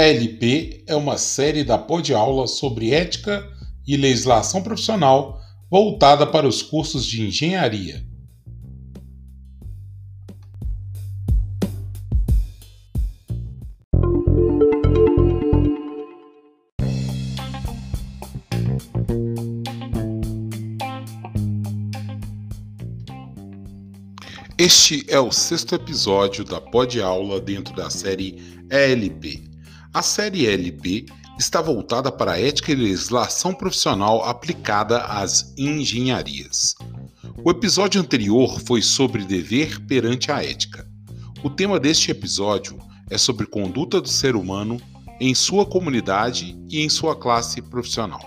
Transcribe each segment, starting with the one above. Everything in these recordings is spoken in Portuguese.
ELP é uma série da de aula sobre ética e legislação profissional voltada para os cursos de engenharia. Este é o sexto episódio da Pod Aula dentro da série ELP. A série ELP está voltada para a ética e legislação profissional aplicada às engenharias. O episódio anterior foi sobre dever perante a ética. O tema deste episódio é sobre conduta do ser humano em sua comunidade e em sua classe profissional.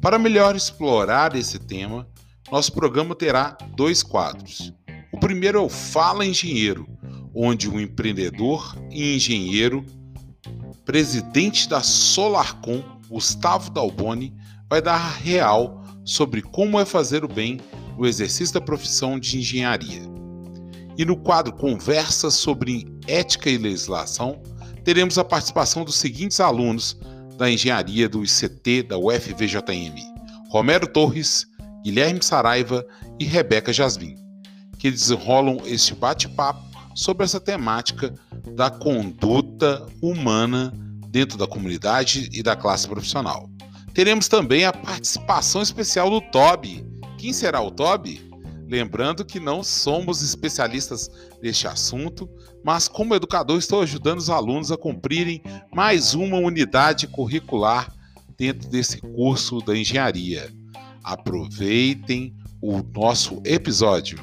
Para melhor explorar esse tema, nosso programa terá dois quadros. O primeiro é o Fala Engenheiro, onde um empreendedor e engenheiro, presidente da Solarcom, Gustavo Dalboni, vai dar a real sobre como é fazer o bem no exercício da profissão de engenharia. E no quadro Conversa sobre Ética e Legislação, teremos a participação dos seguintes alunos da engenharia do ICT da UFVJM: Romero Torres, Guilherme Saraiva e Rebeca Jasmin que desenrolam este bate-papo sobre essa temática da conduta humana dentro da comunidade e da classe profissional. Teremos também a participação especial do Toby. Quem será o Toby? Lembrando que não somos especialistas neste assunto, mas como educador estou ajudando os alunos a cumprirem mais uma unidade curricular dentro desse curso da engenharia. Aproveitem o nosso episódio.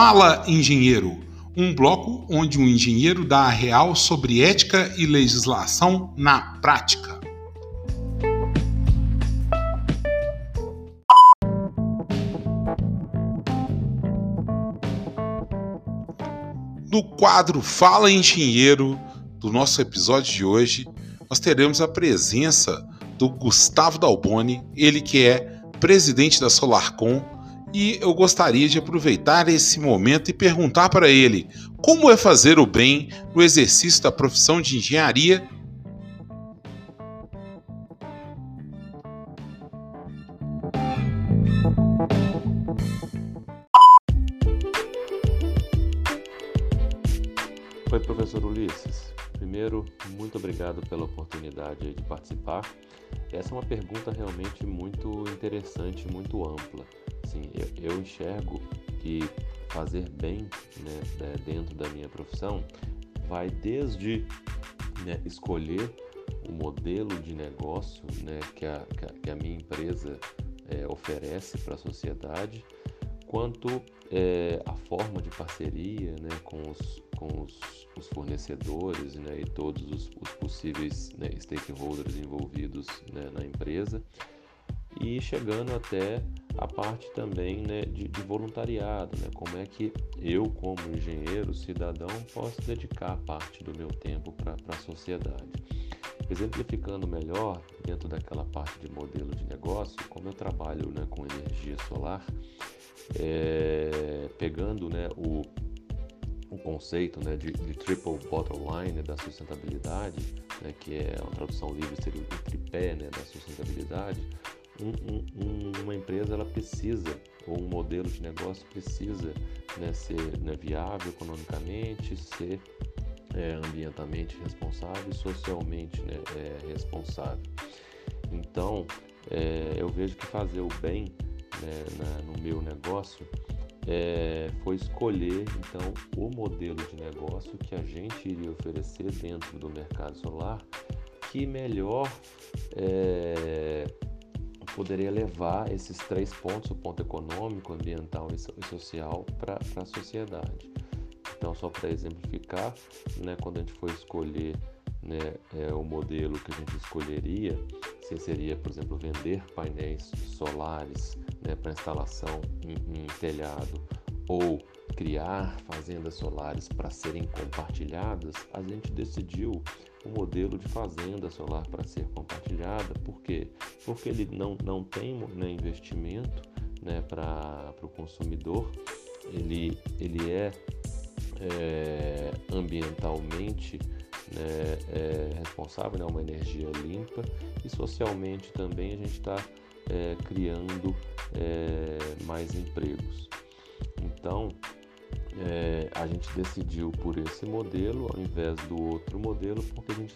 Fala Engenheiro, um bloco onde um engenheiro dá a real sobre ética e legislação na prática. No quadro Fala Engenheiro, do nosso episódio de hoje, nós teremos a presença do Gustavo Dalboni, ele que é presidente da Solarcom, e eu gostaria de aproveitar esse momento e perguntar para ele como é fazer o bem no exercício da profissão de engenharia Oi, professor Ulisses. Primeiro, muito obrigado pela oportunidade de participar. Essa é uma pergunta realmente muito interessante, muito ampla. Sim, eu, eu enxergo que fazer bem né, né, dentro da minha profissão vai desde né, escolher o modelo de negócio né, que, a, que, a, minha empresa é, oferece para a sociedade, quanto é, a forma de parceria né, com, os, com os, os fornecedores né, e todos os, os possíveis né, stakeholders envolvidos né, na empresa e chegando até a parte também né, de, de, voluntariado, né, como é que eu, como engenheiro, cidadão, posso dedicar parte do meu tempo para a sociedade. Exemplificando melhor, dentro daquela parte de modelo de negócio, como eu trabalho né, com energia solar, é, pegando né, o, o conceito né, de, de, triple bottom line né, da sustentabilidade, né, que é uma tradução livre seria o tripé né, da sustentabilidade, um, um, uma empresa ela precisa ou um modelo de negócio precisa né, ser né, viável economicamente, ser é, ambientalmente responsável e socialmente né, é, responsável. Então, é, eu vejo que fazer o bem né, na, no meu negócio é, foi escolher então o modelo de negócio que a gente iria oferecer dentro do mercado solar que melhor é, poderia levar esses três pontos, o ponto econômico, ambiental e social, para a sociedade. Então, só para exemplificar, né, quando a gente for escolher né, é, o modelo que a gente escolheria, se seria, por exemplo, vender painéis solares né, para instalação em, em telhado ou criar fazendas solares para serem compartilhadas, a gente decidiu o modelo de fazenda solar para ser compartilhada. Por quê? Porque ele não, não tem né, investimento né, para o consumidor, ele, ele é, é ambientalmente né, é responsável, né, uma energia limpa e socialmente também a gente está é, criando é, mais empregos. Então, é, a gente decidiu por esse modelo ao invés do outro modelo porque a gente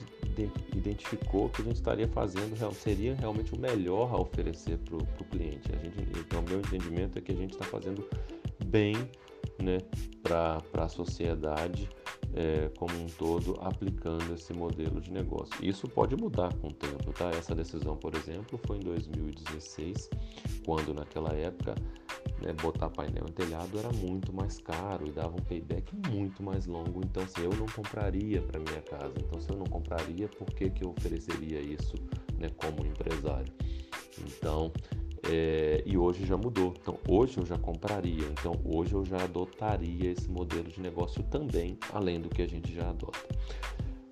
identificou que a gente estaria fazendo seria realmente o melhor a oferecer para o cliente. A gente, então, meu entendimento é que a gente está fazendo bem né, para a sociedade é, como um todo aplicando esse modelo de negócio. Isso pode mudar com o tempo, tá? Essa decisão, por exemplo, foi em 2016, quando naquela época né, botar painel em telhado era muito mais caro e dava um payback muito mais longo. Então, se eu não compraria para minha casa, então se eu não compraria, por que, que eu ofereceria isso né, como empresário? Então, é, e hoje já mudou. Então, hoje eu já compraria. Então, hoje eu já adotaria esse modelo de negócio também, além do que a gente já adota.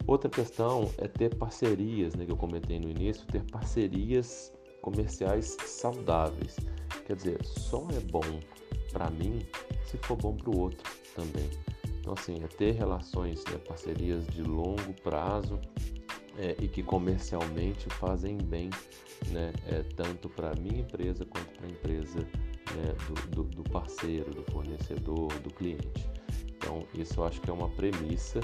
Outra questão é ter parcerias, né, que eu comentei no início, ter parcerias comerciais saudáveis. Quer dizer, só é bom para mim se for bom para o outro também. Então, assim, é ter relações, né, parcerias de longo prazo é, e que comercialmente fazem bem, né, é, tanto para a minha empresa quanto para a empresa né, do, do, do, parceiro, do fornecedor, do cliente. Então, isso eu acho que é uma premissa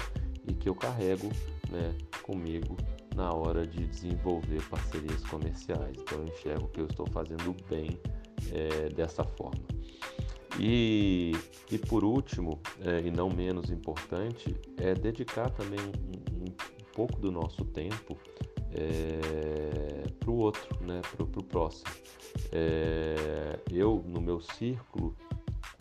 e que eu carrego né, comigo na hora de desenvolver parcerias comerciais. Então, eu enxergo que eu estou fazendo bem é, dessa forma. E, e por último, é, e não menos importante, é dedicar também um, um pouco do nosso tempo é, para o outro, né, para o próximo. É, eu, no meu círculo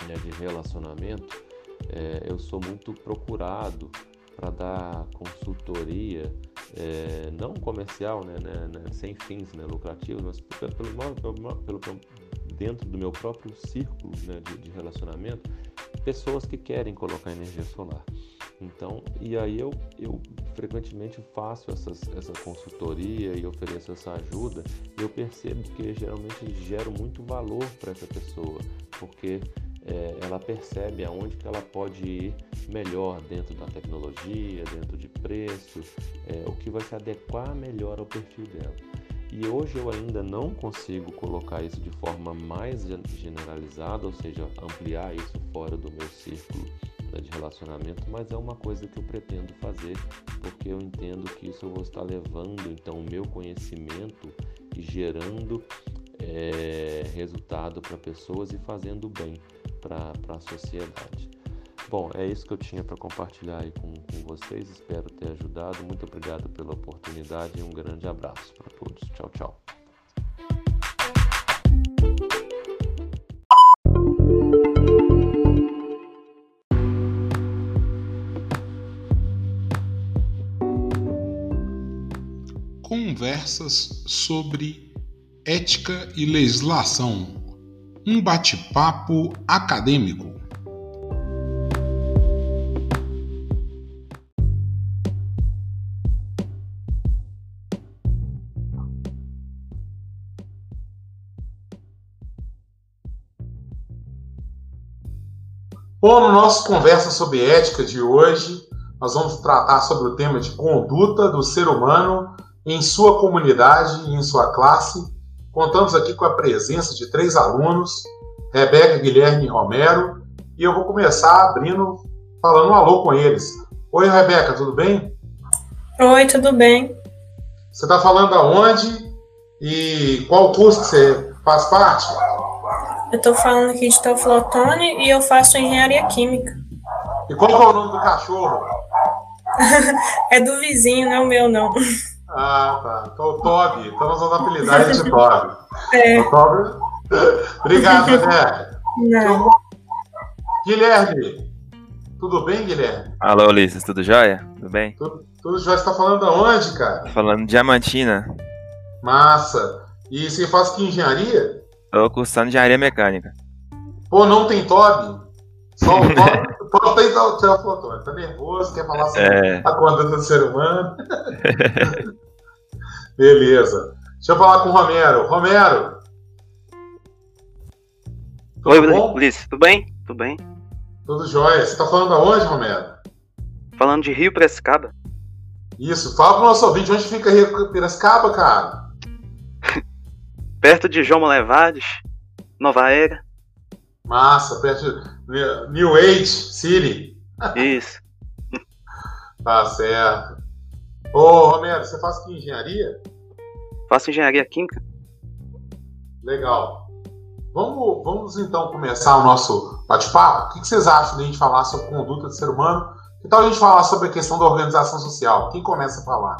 né, de relacionamento, é, eu sou muito procurado para dar consultoria, é, não comercial, né, né, né, sem fins né, lucrativos, mas pelo, pelo, pelo, dentro do meu próprio círculo né, de, de relacionamento, pessoas que querem colocar energia solar. Então, e aí eu, eu frequentemente faço essas, essa consultoria e ofereço essa ajuda, e eu percebo que geralmente gero muito valor para essa pessoa, porque é, ela percebe aonde que ela pode ir melhor dentro da tecnologia, dentro de preço, é, o que vai se adequar melhor ao perfil dela. E hoje eu ainda não consigo colocar isso de forma mais generalizada, ou seja, ampliar isso fora do meu círculo né, de relacionamento, mas é uma coisa que eu pretendo fazer porque eu entendo que isso eu vou estar levando então o meu conhecimento e gerando é, resultado para pessoas e fazendo bem para a sociedade. Bom, é isso que eu tinha para compartilhar aí com, com vocês. Espero ter ajudado. Muito obrigado pela oportunidade e um grande abraço para todos. Tchau, tchau. Conversas sobre ética e legislação. Um bate-papo acadêmico. Bom, no nosso Conversa sobre Ética de hoje, nós vamos tratar sobre o tema de conduta do ser humano em sua comunidade e em sua classe. Contamos aqui com a presença de três alunos, Rebeca, Guilherme e Romero, e eu vou começar abrindo, falando um alô com eles. Oi, Rebeca, tudo bem? Oi, tudo bem. Você está falando aonde e qual curso que você faz parte? Eu estou falando aqui de Teoflotone e eu faço engenharia química. E qual é o nome do cachorro? é do vizinho, não é o meu, não. Ah, tá. Então, o Toby. Estamos usando a apelidade de Toby. É. O Toby. Obrigado, Guilherme. Não. Guilherme. Tudo bem, Guilherme? Alô, Ulisses. Tudo jóia? Tudo bem? Tudo, tudo jóia. Você está falando aonde, cara? Tô falando de Diamantina. Massa. E você faz que engenharia? Tô cursando engenharia mecânica. Pô, não tem Toby? Só o Toby, Falta então, tirar foto. Tá nervoso, quer falar sobre É. a conduta do ser humano. Beleza. Deixa eu falar com o Romero. Romero. Tudo Oi, bom? Ulisses, tudo bem? Tudo bem? Tudo jóia. Você tá falando aonde, Romero? Falando de Rio Prescaba. Isso. Fala pro nosso ouvinte onde fica Rio Piracicaba, cara. perto de João Molevades, Nova Era. Massa, perto de New Age City. Isso. Tá certo. Ô, Romero, você faz que engenharia? Faço engenharia química. Legal. Vamos, vamos então começar o nosso bate-papo. O que que vocês acham de a gente falar sobre conduta do ser humano? Que tal a gente falar sobre a questão da organização social? Quem começa a falar?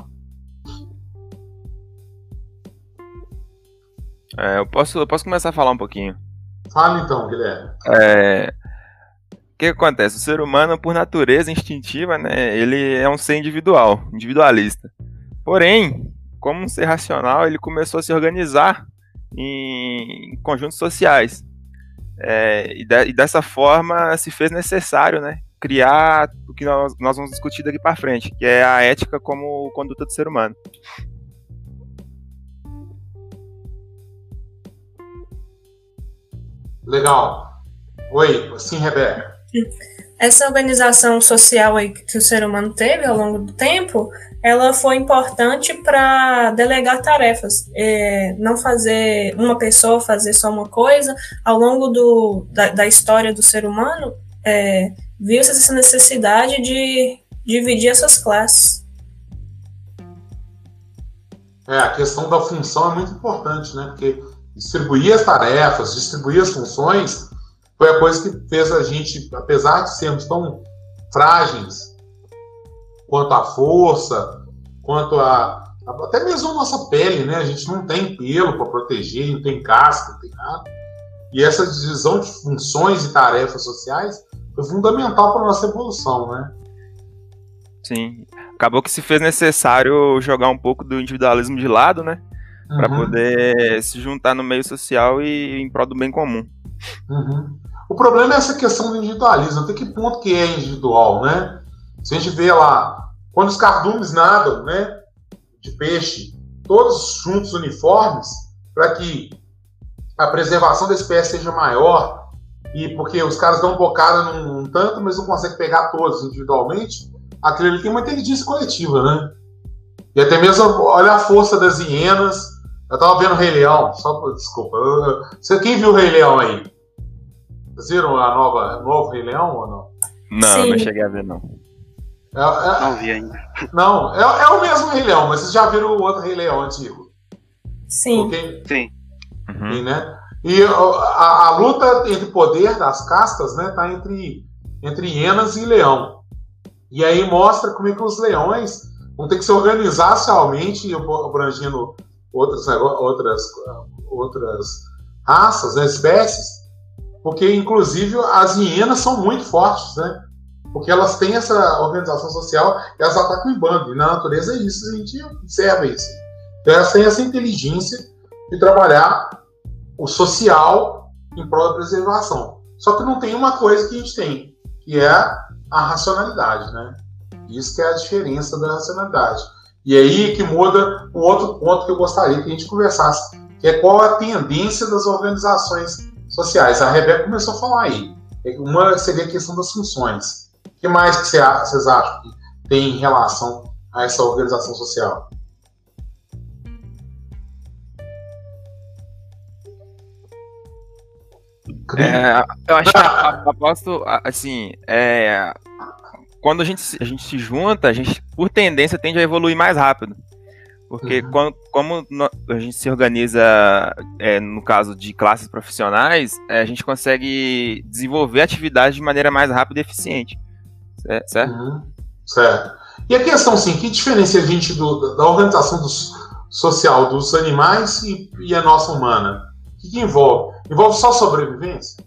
É, eu, posso, eu posso começar a falar um pouquinho. Fala então, Guilherme. É, o que, acontece? O ser humano, por natureza instintiva, né, ele é um ser individual, individualista. Porém, como um ser racional, ele começou a se organizar em conjuntos sociais. É, e, de- e dessa forma se fez necessário né, criar o que nós, nós vamos discutir daqui para frente, que é a ética como conduta do ser humano. Legal. Oi, sim, Rebeca. Essa organização social aí que o ser humano teve ao longo do tempo, ela foi importante para delegar tarefas, É, não fazer uma pessoa fazer só uma coisa. Ao longo do, da, da história do ser humano, é, viu-se essa necessidade de dividir essas classes. É, a questão da função é muito importante, né? Porque distribuir as tarefas, distribuir as funções, foi a coisa que fez a gente, apesar de sermos tão frágeis quanto à força, quanto a até mesmo a nossa pele, né? A gente não tem pelo para proteger, não tem casca, não tem nada. E essa divisão de funções e tarefas sociais foi fundamental para a nossa evolução, né? Sim. Acabou que se fez necessário jogar um pouco do individualismo de lado, né? Para Uhum. poder se juntar no meio social e em prol do bem comum. Uhum. O problema é essa questão do individualismo. Até que ponto que é individual, né? Se a gente vê lá, quando os cardumes nadam, né? De peixe, todos juntos uniformes, para que a preservação da espécie seja maior, e porque os caras dão bocada num, num tanto, mas não conseguem pegar todos individualmente, aquilo ali tem uma inteligência coletiva, né? E até mesmo, olha a força das hienas. Eu tava vendo o Rei Leão, só desculpa. eu- Você, quem viu o Rei Leão aí? Vocês viram a nova, o novo Rei Leão ou não? Não, Sim. não cheguei a ver, não. É, é- Não vi ainda. não, é, é o mesmo Rei Leão, mas vocês já viram o outro Rei Leão antigo? Sim. Quem- Sim. Uhum. Sim, né? E ó, a, a luta entre poder das castas, né, tá entre, entre hienas e leão. E aí mostra como é que os leões vão ter que se organizar socialmente, abrangindo outras, outras, outras raças, né, espécies, porque inclusive as hienas são muito fortes, né? Porque elas têm essa organização social e elas atacam em bando. E na natureza é isso, a gente observa isso. Então elas têm essa inteligência de trabalhar o social em prol da preservação. Só que não tem uma coisa que a gente tem, que é a racionalidade, né? Isso que é a diferença da racionalidade. E aí que muda um outro ponto que eu gostaria que a gente conversasse, que é qual a tendência das organizações sociais. A Rebeca começou a falar aí. Uma seria a questão das funções. O que mais que vocês acham que tem em relação a essa organização social? É, eu acho que a- assim, é, quando a gente, a gente se junta, a gente, por tendência, tende a evoluir mais rápido. Porque Uhum. quando, como a gente se organiza, é, no caso de classes profissionais, é, a gente consegue desenvolver atividades de maneira mais rápida e eficiente. Cer- Certo? Uhum, certo. E a questão, sim, que diferencia a gente do- da organização dos- social dos animais e, e a nossa humana? O que, que envolve? Envolve só sobrevivência?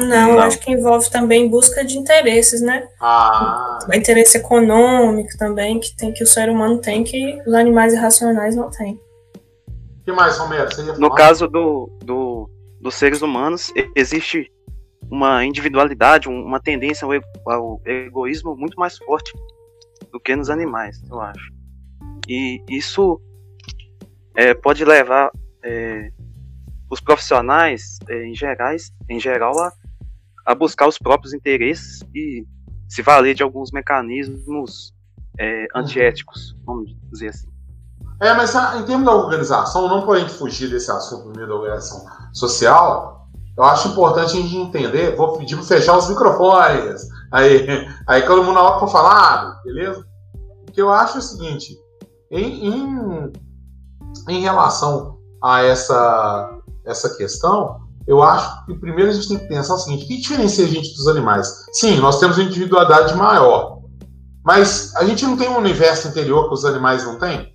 Não, eu Não. acho que envolve também busca de interesses, né? Ah, O interesse econômico também, que tem que o ser humano tem, que os animais irracionais não têm. o que mais, Romero? Você ia No caso do, do, dos seres humanos, existe uma individualidade, uma tendência ao, ego, ao egoísmo muito mais forte do que nos animais, eu acho. E isso é, pode levar é, os profissionais, é, em, gerais, em geral, a, a, buscar os próprios interesses e se valer de alguns mecanismos é, antiéticos, vamos dizer assim. É, mas ah, em termos da organização, não para a gente fugir desse assunto primeiro da organização social, eu acho importante a gente entender, vou pedir para fechar os microfones, aí, aí todo mundo na hora para falar, beleza? O que eu acho o seguinte, em, em, em relação a essa, essa questão, eu acho que primeiro a gente tem que pensar o seguinte: o que diferencia a gente dos animais? Sim, nós temos uma individualidade maior, mas a gente não tem um universo interior que os animais não têm?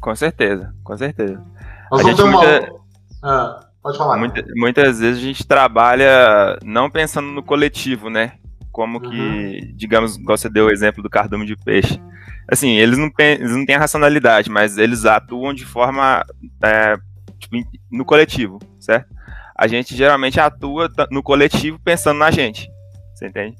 Com certeza, com certeza. Nós a não temos muita... uma... ah, pode falar. Muita, muitas vezes a gente trabalha não pensando no coletivo, né? Como que, uhum. digamos, você deu o exemplo do cardume de peixe assim, eles não, eles não têm a racionalidade, mas eles atuam de forma é, no coletivo, certo? A gente geralmente atua no coletivo pensando na gente, você entende?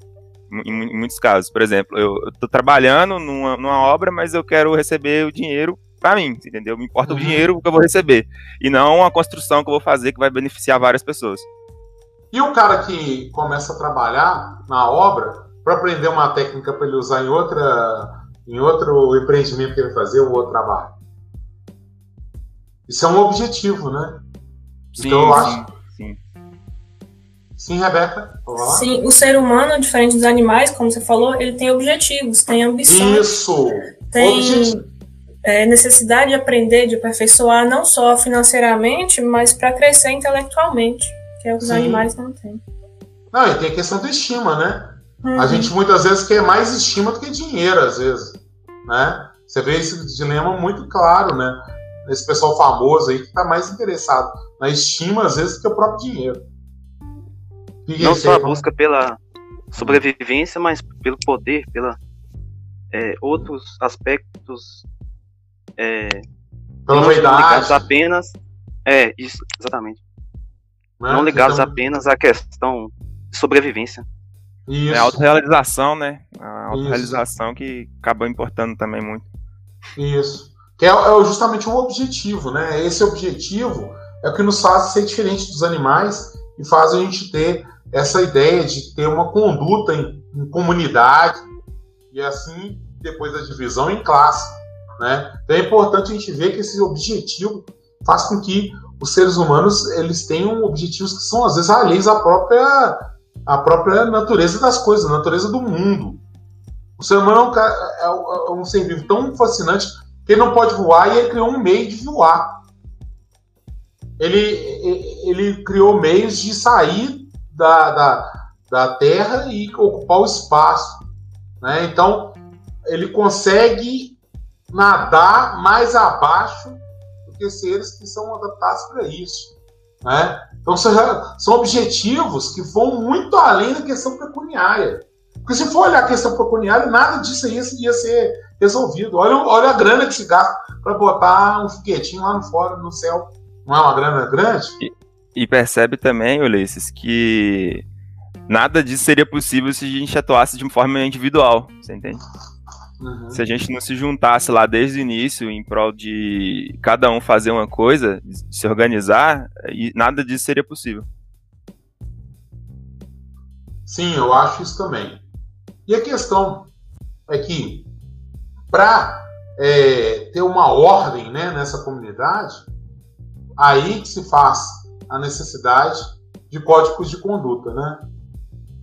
Em, em muitos casos, por exemplo, eu estou trabalhando numa, numa, obra, mas eu quero receber o dinheiro para mim, entendeu? Me importa uhum. o dinheiro que eu vou receber e não a construção que eu vou fazer que vai beneficiar várias pessoas. E o cara que começa a trabalhar na obra para aprender uma técnica para ele usar em outra em outro empreendimento que ele fazer ou outro trabalho. Isso é um objetivo, né? Sim, então eu acho. Sim, sim. Rebeca? Sim, o ser humano, diferente dos animais, como você falou, ele tem objetivos, tem ambições. Isso! Tem é, necessidade de aprender, de aperfeiçoar, não só financeiramente, mas para crescer intelectualmente, que é o que os animais não têm. Não, e tem a questão da estima, né? Uhum. A gente muitas vezes quer mais estima do que dinheiro, às vezes. Né? Você vê esse dilema muito claro, né? Esse pessoal famoso aí que está mais interessado na estima, às vezes, do que o próprio dinheiro. Não só a busca pela sobrevivência, mas pelo poder, pela é, outros aspectos é, pela não ligados apenas é isso exatamente né? não ligados então... apenas à questão de sobrevivência isso. É a autorrealização, né? A autorrealização que acabou importando também muito. Isso. Que é, é justamente um objetivo, né? Esse objetivo é o que nos faz ser diferente dos animais e faz a gente ter essa ideia de ter uma conduta em, em comunidade e assim depois da divisão em classe, né? Então é importante a gente ver que esse objetivo faz com que os seres humanos eles tenham objetivos que são às vezes alheios à própria a própria natureza das coisas, a natureza do mundo. O ser humano é um, é um ser vivo tão fascinante ele não pode voar e ele criou um meio de voar. Ele, ele criou meios de sair da, da, da Terra e ocupar o espaço. Né? Então, ele consegue nadar mais abaixo do que seres que são adaptados para isso. Né? Então são objetivos que vão muito além da questão pecuniária. Porque se for olhar a questão pecuniária, nada disso ia, ia ser resolvido. Olha, olha a grana que se gasta para botar um foguetinho lá no fora, no céu. Não é uma grana grande? E, e percebe também, Ulisses, que nada disso seria possível se a gente atuasse de forma individual, você entende? Uhum. Se a gente não se juntasse lá desde o início em prol de cada um fazer uma coisa, se organizar, nada disso seria possível. Sim, eu acho isso também. E a questão é que para é, ter uma ordem né, nessa comunidade, aí que se faz a necessidade de códigos de conduta, né?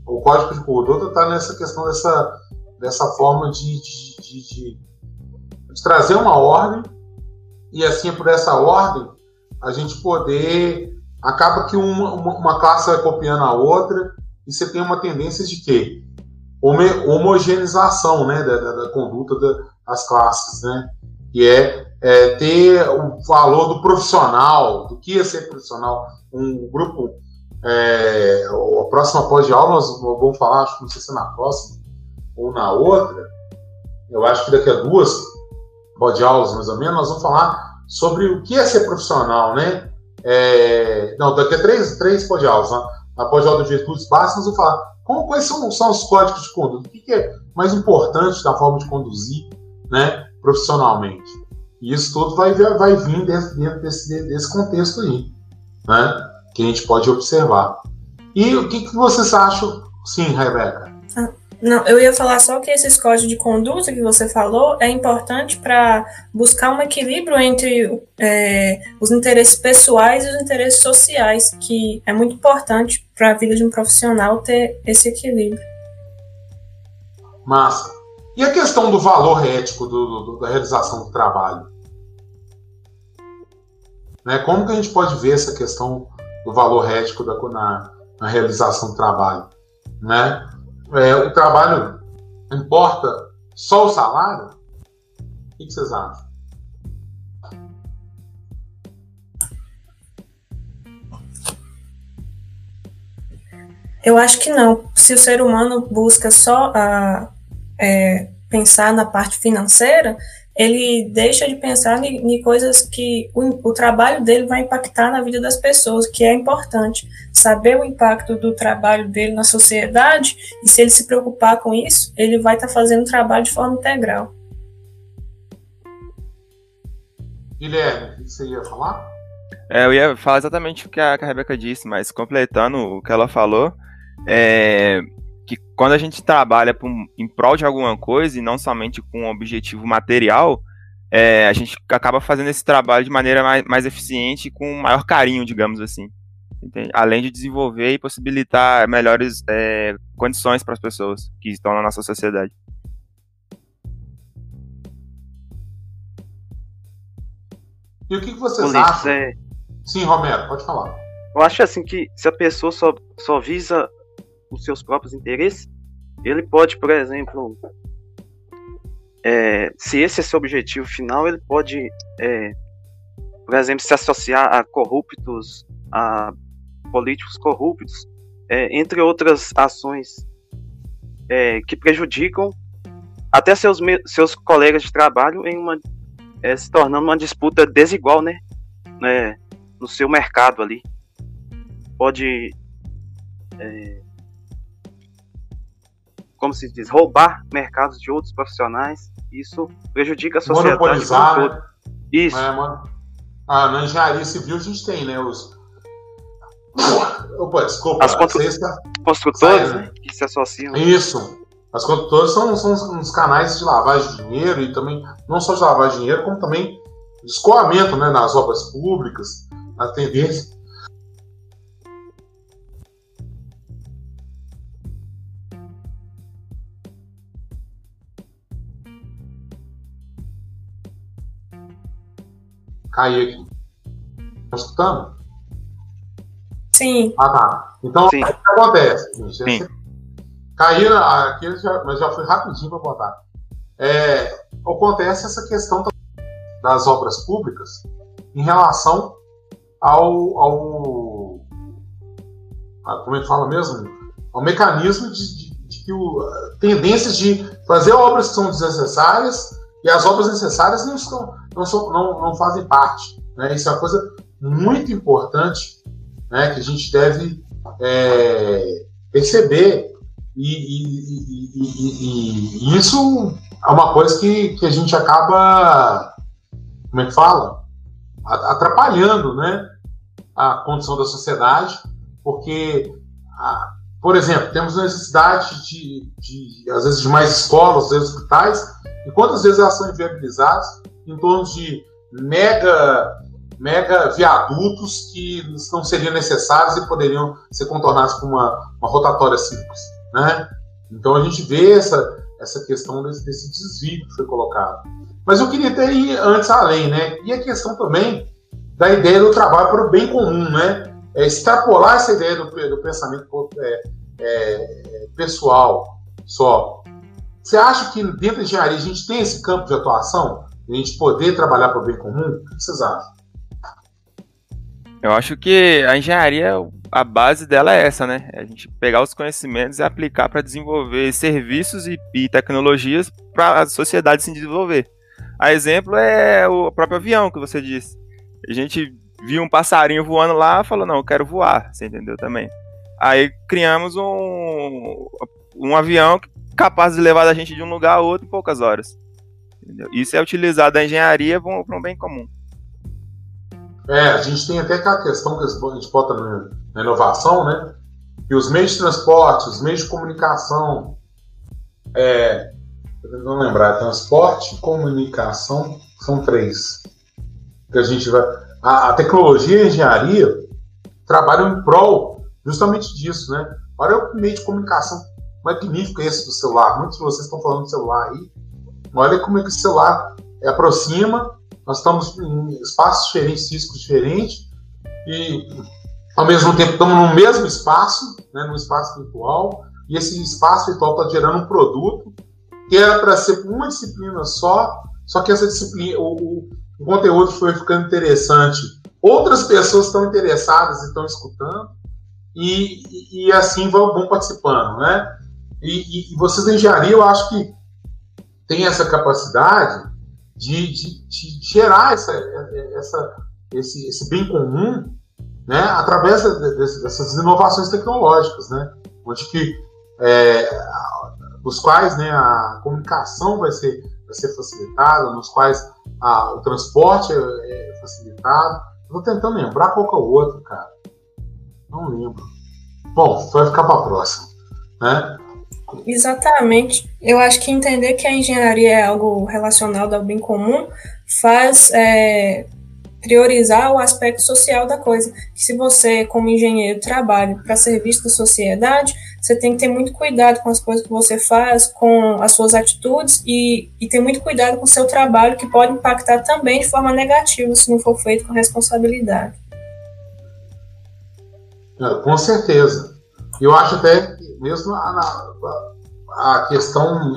O código de conduta está nessa questão dessa dessa forma de, de, de, de, trazer uma ordem e assim por essa ordem a gente poder acaba que uma, uma, classe vai copiando a outra e você tem uma tendência de quê? Homo, homogeneização né, da, da, da conduta das classes, né? que é, é, ter o valor do profissional, do que é ser profissional. Um grupo, é, a próxima pós-aula nós vamos falar, acho que não sei se é na próxima, ou na outra, eu acho que daqui a duas aulas mais ou menos, nós vamos falar sobre o que é ser profissional, né? É, não, daqui a três, três aulas, né? nós na pós-aula de virtudes básicas, eu falar como, quais são, são os códigos de conduta, o que, que é mais importante da forma de conduzir né, profissionalmente. E isso tudo vai, vai vir dentro, dentro desse, desse contexto aí, né, que a gente pode observar. E o que, que vocês acham? Sim, Rebeca. Não, eu ia falar só que esses códigos de conduta que você falou é importante para buscar um equilíbrio entre é, os interesses pessoais e os interesses sociais, que é muito importante para a vida de um profissional ter esse equilíbrio. Massa. E a questão do valor ético do, do, da realização do trabalho? Né? Como que a gente pode ver essa questão do valor ético da, na, na realização do trabalho? Né? é, o trabalho importa só o salário? O que vocês acham? Eu acho que não. Se o ser humano busca só a, é, pensar na parte financeira, ele deixa de pensar em, coisas que o, o, trabalho dele vai impactar na vida das pessoas, que é importante. Saber o impacto do trabalho dele na sociedade, e se ele se preocupar com isso, ele vai estar tá fazendo o trabalho de forma integral. Guilherme, o que você ia falar? É, eu ia falar exatamente o que a, que a Rebeca disse, mas completando o que ela falou, é, que quando a gente trabalha em prol de alguma coisa e não somente com um objetivo material, é, a gente acaba fazendo esse trabalho de maneira mais, mais eficiente e com maior carinho, digamos assim. Entende? Além de desenvolver e possibilitar melhores é, condições para as pessoas que estão na nossa sociedade. E o que, que vocês Ulisses, acham? É... Sim, Romero, pode falar. Eu acho assim que se a pessoa só, só visa os seus próprios interesses, ele pode, por exemplo, é, se esse é seu objetivo final, ele pode, é, por exemplo, se associar a corruptos, a políticos corruptos, é, entre outras ações é, que prejudicam até seus, seus colegas de trabalho em uma é, se tornando uma disputa desigual, né, né no seu mercado ali. Pode é, como se diz, roubar mercados de outros profissionais. Isso prejudica a sociedade Monopolizar, como né? Isso. É, mano. Ah, na engenharia civil a gente tem, né? Os. Opa, desculpa. As constru... construtoras né? que se associam. Isso. As construtoras são, são uns canais de lavagem de dinheiro e também, não só de lavagem de dinheiro, como também de escoamento né, nas obras públicas, na tendência. Cair aqui. Tá escutando? Sim. Ah, tá. Então, Sim. o que acontece, gente? Sim. Cair aqui, mas já foi rapidinho para botar. É, acontece essa questão das obras públicas em relação ao, ao a, como é que fala mesmo? Ao mecanismo de, de, de que o, tendências de fazer obras que são desnecessárias e as obras necessárias não estão não, são, não, não fazem parte. Né? Isso é uma coisa muito importante né, que a gente deve é, perceber. E, e, e, e, isso é uma coisa que, que a gente acaba, como é que fala? Atrapalhando né, a condição da sociedade, porque, por exemplo, temos necessidade de, de, às vezes, de mais escolas, de hospitais, e quantas vezes elas são inviabilizadas em torno de mega, mega viadutos que não seriam necessários e poderiam ser contornados com uma, uma rotatória simples. Né? Então a gente vê essa, essa questão desse, desse desvio que foi colocado. Mas eu queria até ir antes além, né? E a questão também da ideia do trabalho para o bem comum, né? É extrapolar essa ideia do, do pensamento é, é, pessoal só. Você acha que dentro da engenharia a gente tem esse campo de atuação? A gente poder trabalhar para o bem comum? O que vocês acham? Eu acho que a engenharia, a base dela é essa, né? É a gente pegar os conhecimentos e aplicar para desenvolver serviços e, e tecnologias para a sociedade se desenvolver. A exemplo é o próprio avião que você disse. A gente viu um passarinho voando lá, falou, não, eu quero voar, você entendeu também? Aí criamos um, um avião capaz de levar a gente de um lugar a outro em poucas horas. Entendeu? Isso é utilizado a engenharia para um bem comum. É, a gente tem até aquela questão que a gente bota na inovação, né? Que os meios de transporte, os meios de comunicação, é, lembrar, transporte e comunicação são três. Que a gente vai. A, a, tecnologia e a engenharia trabalham em prol justamente disso, né? Olha o meio de comunicação magnífico esse do celular. Muitos de vocês estão falando do celular aí. Olha como é que o celular aproxima. Nós estamos em espaços diferentes, físicos diferentes, e ao mesmo tempo estamos no mesmo espaço, né, no espaço virtual, e esse espaço virtual está gerando um produto que era para ser uma disciplina só, só que essa disciplina, o, o conteúdo foi ficando interessante. Outras pessoas estão interessadas e estão escutando, e, e, assim vão, vão, participando, né? E, e, vocês da engenharia, eu acho que tem essa capacidade de, de, de gerar essa, essa, esse, esse bem comum né, através dessas inovações tecnológicas, né? Onde que é, os quais né, a comunicação vai ser, vai ser facilitada, nos quais a, o transporte é, é facilitado. Estou tentando lembrar qual que é o outro, cara. Não lembro. Bom, vai ficar para a próxima. Né? Exatamente. Eu acho que entender que a engenharia é algo relacionado ao bem comum faz é, priorizar o aspecto social da coisa. Se você, como engenheiro, trabalha para serviço da sociedade, você tem que ter muito cuidado com as coisas que você faz, com as suas atitudes e, e ter muito cuidado com o seu trabalho, que pode impactar também de forma negativa se não for feito com responsabilidade. Com certeza. Eu acho até mesmo a, a, a questão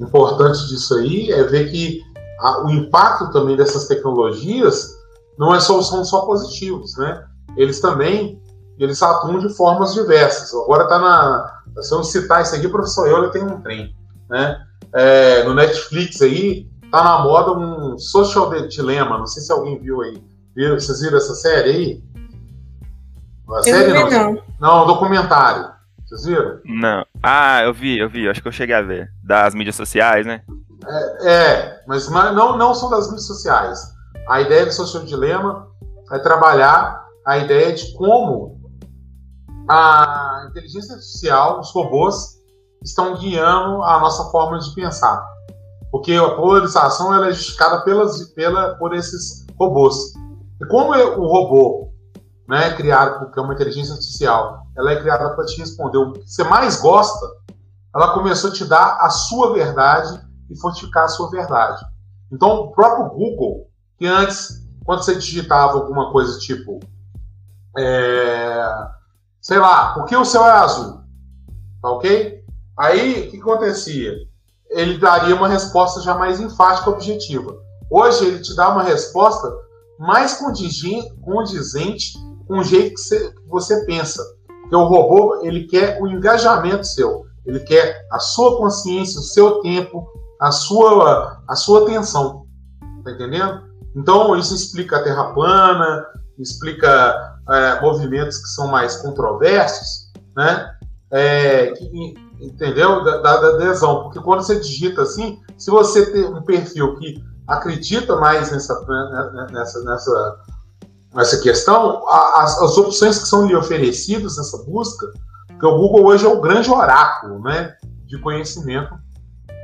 importante disso aí é ver que a, o impacto também dessas tecnologias não é só, são só positivos, né? Eles também eles atuam de formas diversas. Agora está na. Se eu citar isso aqui, o professor Euler tem um trem. Né? É, no Netflix aí, tá na moda um Social Dilemma. Não sei se alguém viu aí. Viram, vocês viram essa série aí? A série não, não. Não, um documentário. Vocês viram? Não. Ah, eu vi, eu vi. Acho que eu cheguei a ver. Das mídias sociais, né? É, é mas, não, não são das mídias sociais. A ideia do Social Dilema é trabalhar a ideia de como a inteligência artificial, os robôs, estão guiando a nossa forma de pensar. Porque a polarização ela é justificada pelas, pela, por esses robôs. E como é o robô né, criado, porque é uma inteligência artificial, ela é criada para te responder o que você mais gosta, ela começou a te dar a sua verdade e fortificar a sua verdade. Então, o próprio Google, que antes, quando você digitava alguma coisa tipo é, sei lá, por que o céu é azul? Tá ok? Aí, o que acontecia? Ele daria uma resposta já mais enfática, objetiva. Hoje, ele te dá uma resposta mais condizente com o jeito que você, que você pensa. Porque o robô, ele quer o engajamento seu. Ele quer a sua consciência, o seu tempo, a sua, a sua atenção. Tá entendendo? Então, isso explica a Terra plana, explica é, movimentos que são mais controversos, né? É, que, entendeu? Da, da, adesão. Porque quando você digita assim, se você tem um perfil que acredita mais nessa, né, né, nessa, nessa, nessa questão, as, as opções que são lhe oferecidas nessa busca, porque o Google hoje é o grande oráculo né, de conhecimento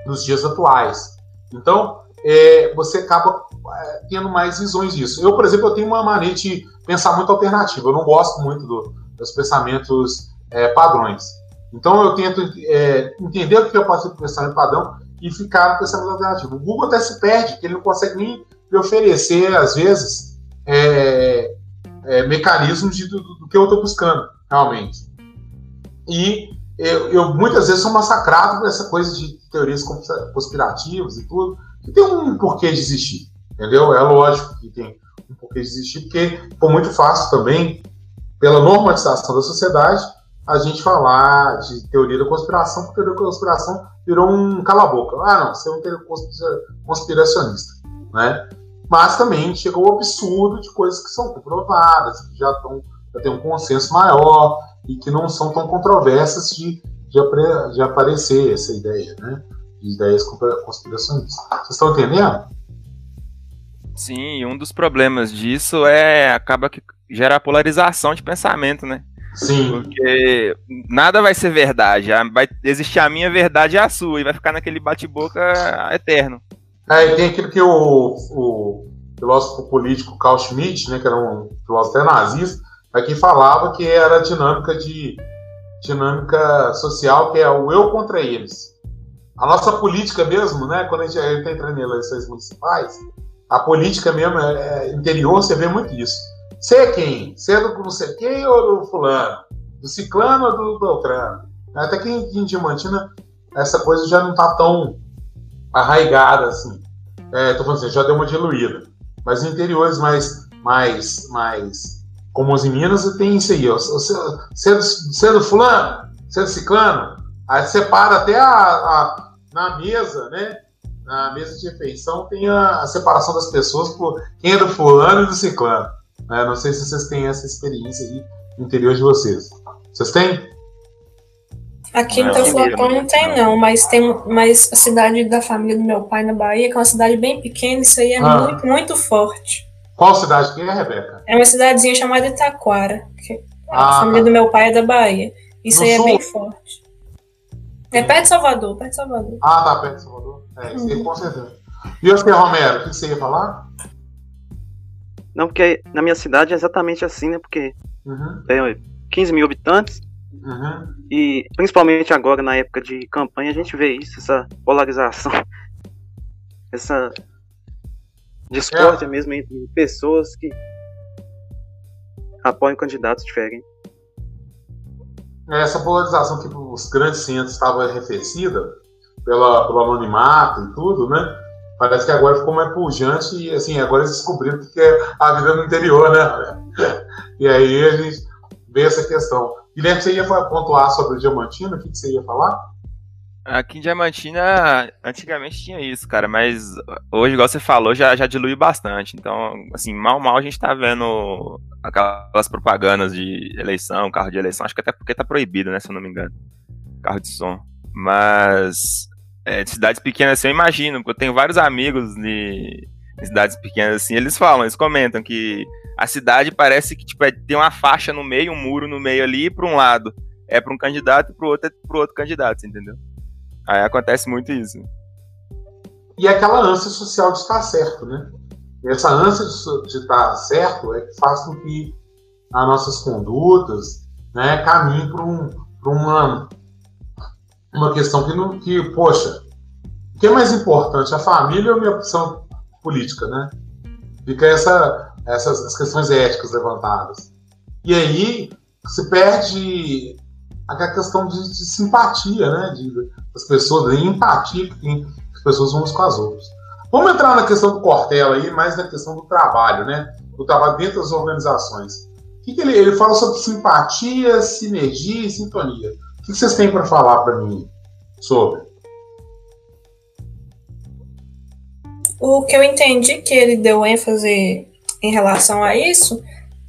dos dias atuais. Então, é, você acaba é, tendo mais visões disso. Eu, por exemplo, eu tenho uma mania de pensar muito alternativo. Eu não gosto muito do, dos pensamentos é, padrões. Então eu tento é, entender o que eu posso pensar em padrão e ficar no pensamento alternativo. O Google até se perde, que ele não consegue nem me oferecer, às vezes, é, é, mecanismos de, do, do, que eu estou buscando, realmente. E eu, eu, muitas vezes sou massacrado por essa coisa de teorias conspirativas e tudo, que tem um porquê de existir, entendeu? É lógico que tem um porquê de existir, porque foi muito fácil também, pela normatização da sociedade, a gente falar de teoria da conspiração, porque a teoria da conspiração virou um cala-boca. Ah, não, você é um conspiracionista, né? Mas também chegou o absurdo de coisas que são comprovadas, que já, estão, já tem um consenso maior, e que não são tão controversas de, de, apre, de aparecer essa ideia, né? De ideias conspiracionistas. Vocês estão entendendo? Sim, um dos problemas disso é acaba que gera polarização de pensamento, né? Sim. Porque nada vai ser verdade. Vai existir a minha verdade e a sua, e vai ficar naquele bate-boca eterno. É, tem aquilo que o, o filósofo político Carl Schmitt, né, que era um filósofo até nazista, aqui falava que era a dinâmica de dinâmica social, que é o eu contra eles. A nossa política mesmo, né, quando a gente está entrando em eleições municipais, a política mesmo é, é, interior, você vê muito isso. Você é quem? Você é do não sei quem ou do fulano? Do ciclano ou do beltrano? Até que em Diamantina essa coisa já não está tão arraigada assim. É, tô falando assim, já deu uma diluída. Mas interiores mais, mais, mais comuns em Minas, tem isso aí. Ó. Você é do fulano, você é ciclano, aí separa até a, a, na mesa, né? Na mesa de refeição tem a, a, separação das pessoas por quem é do fulano e do ciclano. Né? Não sei se vocês têm essa experiência aí no interior de vocês. Vocês têm? Aqui no Teoflocão não tem não, mas tem mas a cidade da família do meu pai na Bahia, que é uma cidade bem pequena, isso aí é ah. muito, muito forte. Qual cidade que é, Rebeca? É uma cidadezinha chamada Itaquara. ah, a família tá. do meu pai é da Bahia. Isso no aí sul? é bem forte. É perto de Salvador, perto de Salvador. Ah, tá, perto de Salvador. É, isso aí uhum. com certeza. E você, Romero, o que você ia falar? Não, porque na minha cidade é exatamente assim, né? Porque uhum. tem 15 mil habitantes. Uhum. E principalmente agora, na época de campanha, a gente vê isso, essa polarização, essa discórdia é. mesmo entre pessoas que apoiam candidatos diferentes. É, essa polarização que os grandes centros estavam arrefecida pela, pelo anonimato e tudo, né? Parece que agora ficou mais pujante e assim, agora eles descobriram que é a vida no interior, né? E aí a gente vê essa questão. Guilherme, você ia pontuar sobre o Diamantina? O que, você ia falar? Aqui em Diamantina, antigamente tinha isso, cara, mas hoje, igual você falou, já, já dilui bastante. Então, assim, mal, mal a gente tá vendo aquelas propagandas de eleição, carro de eleição, acho que até porque tá proibido, né, se eu não me engano, carro de som. Mas é, de cidades pequenas assim, eu imagino, porque eu tenho vários amigos de, de, cidades pequenas assim, eles falam, eles comentam que a cidade parece que tipo, é, tem uma faixa no meio, um muro no meio ali, para um lado é para um candidato e para o outro é para outro candidato, entendeu? Aí acontece muito isso. E aquela ânsia social de estar certo, né? E essa ânsia de estar certo é que faz com que as nossas condutas né, caminhem para um, uma uma questão que, não, que, poxa, o que é mais importante, a família ou a minha opção política, né? Fica essa, essas as questões éticas levantadas. E aí se perde a questão de, de simpatia, né? De, das pessoas, de empatia que tem as pessoas umas com as outras. Vamos entrar na questão do Cortella aí, mais na questão do trabalho, né? Do trabalho dentro das organizações. O que, que ele, ele fala sobre simpatia, sinergia e sintonia. O que vocês têm para falar para mim sobre? O que eu entendi que ele deu ênfase em relação a isso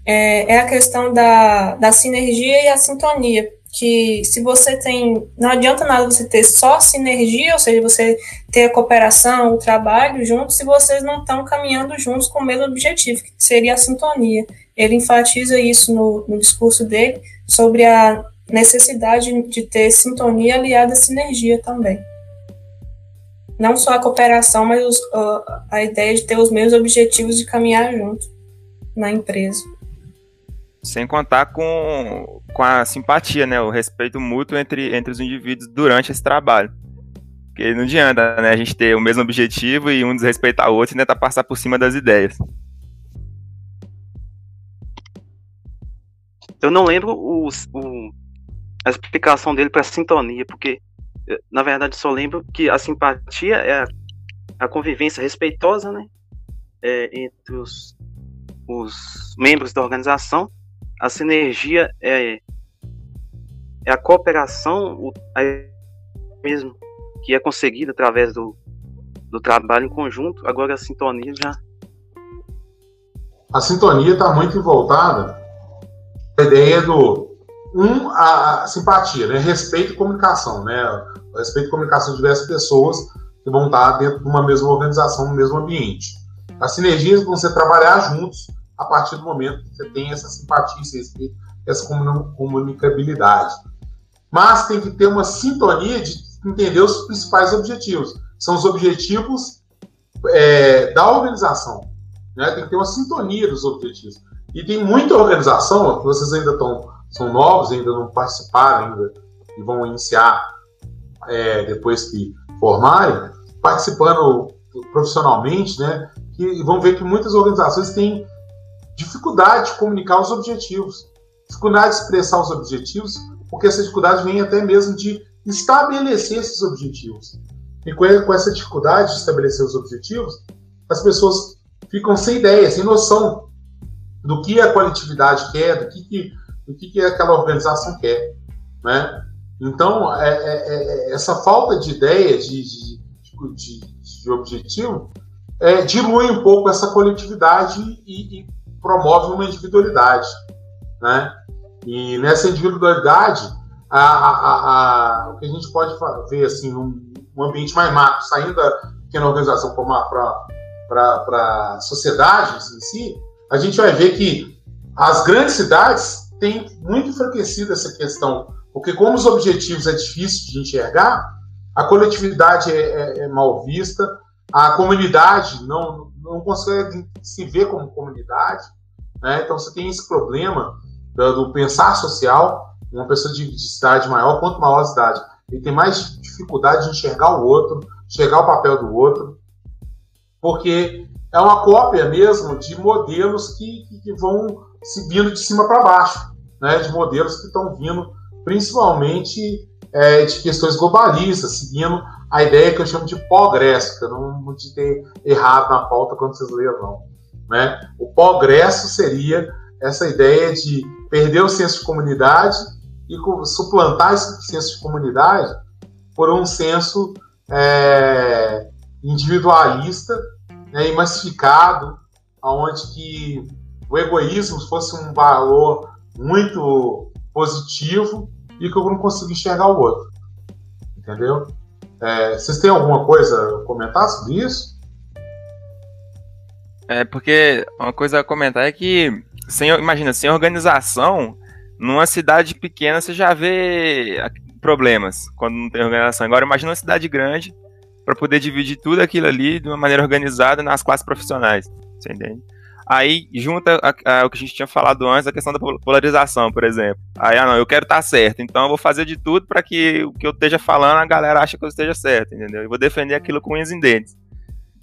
é, é a questão da, da sinergia e a sintonia. Que se você tem. Não adianta nada você ter só sinergia, ou seja, você ter a cooperação, o trabalho juntos, se vocês não estão caminhando juntos com o mesmo objetivo, que seria a sintonia. Ele enfatiza isso no, no discurso dele sobre a necessidade de ter sintonia aliada à sinergia também. Não só a cooperação, mas os, a ideia de ter os mesmos objetivos de caminhar junto na empresa. Sem contar com, com a simpatia, né? O respeito mútuo entre, entre os indivíduos durante esse trabalho. Porque não adianta, né? A gente ter o mesmo objetivo e um desrespeitar o outro e tentar passar por cima das ideias. Eu não lembro os, o, a explicação dele para sintonia, porque na verdade só lembro que a simpatia é a, a convivência respeitosa, né, é, entre os, os membros da organização. A sinergia é, é a cooperação, o, a, mesmo que é conseguida através do, do trabalho em conjunto. Agora a sintonia já a sintonia está muito voltada à ideia do um, a, simpatia, né? respeito e comunicação, né? respeito e comunicação de diversas pessoas que vão estar dentro de uma mesma organização, no mesmo ambiente. As sinergias vão ser trabalhar juntos a partir do momento que você tem essa simpatia, esse respeito, essa comunicabilidade. Mas tem que ter uma sintonia de entender os principais objetivos. São os objetivos é, da organização. Né? Tem que ter uma sintonia dos objetivos. E tem muita organização, que vocês ainda estão, são novos, ainda não participaram ainda, e vão iniciar é, depois que formarem, participando profissionalmente, né? Que vão ver que muitas organizações têm dificuldade de comunicar os objetivos, dificuldade de expressar os objetivos, porque essa dificuldade vem até mesmo de estabelecer esses objetivos. E com essa dificuldade de estabelecer os objetivos, as pessoas ficam sem ideia, sem noção do que a coletividade quer, do que, que do que, que aquela organização quer. Né? Então, é, é, é, essa falta de ideia, de, de, de, de objetivo, é, dilui um pouco essa coletividade e, e promove uma individualidade. Né? E nessa individualidade, a, a, a, o que a gente pode ver assim, num, um ambiente mais macro, saindo da pequena organização para sociedades em si, a gente vai ver que as grandes cidades têm muito enfraquecido essa questão, porque como os objetivos é difícil de enxergar, a coletividade é, é, é mal vista, a comunidade não, não consegue se ver como comunidade, né? então você tem esse problema do, do pensar social, uma pessoa de, de cidade maior, quanto maior a cidade, ele tem mais dificuldade de enxergar o outro, enxergar o papel do outro, porque é uma cópia mesmo de modelos que, que vão se vindo de cima para baixo, né? de modelos que estão vindo principalmente é, de questões globalistas, seguindo a ideia que eu chamo de progresso, que eu não de ter errado na pauta quando vocês leram, não. Né? O progresso seria essa ideia de perder o senso de comunidade e suplantar esse senso de comunidade por um senso é, individualista né, e massificado, onde que o egoísmo fosse um valor muito positivo e que eu não consigo enxergar o outro. Entendeu? É, vocês têm alguma coisa a comentar sobre isso? É, porque uma coisa a comentar é que, sem, imagina, sem organização, numa cidade pequena você já vê problemas quando não tem organização. Agora imagina uma cidade grande para poder dividir tudo aquilo ali de uma maneira organizada nas classes profissionais, você entende? Aí junta a, a, o que a gente tinha falado antes, a questão da polarização, por exemplo. Aí, ah, não, eu quero estar tá certo, então eu vou fazer de tudo para que o que eu esteja falando a galera ache que eu esteja certo, entendeu? Eu vou defender aquilo com unhas e dentes.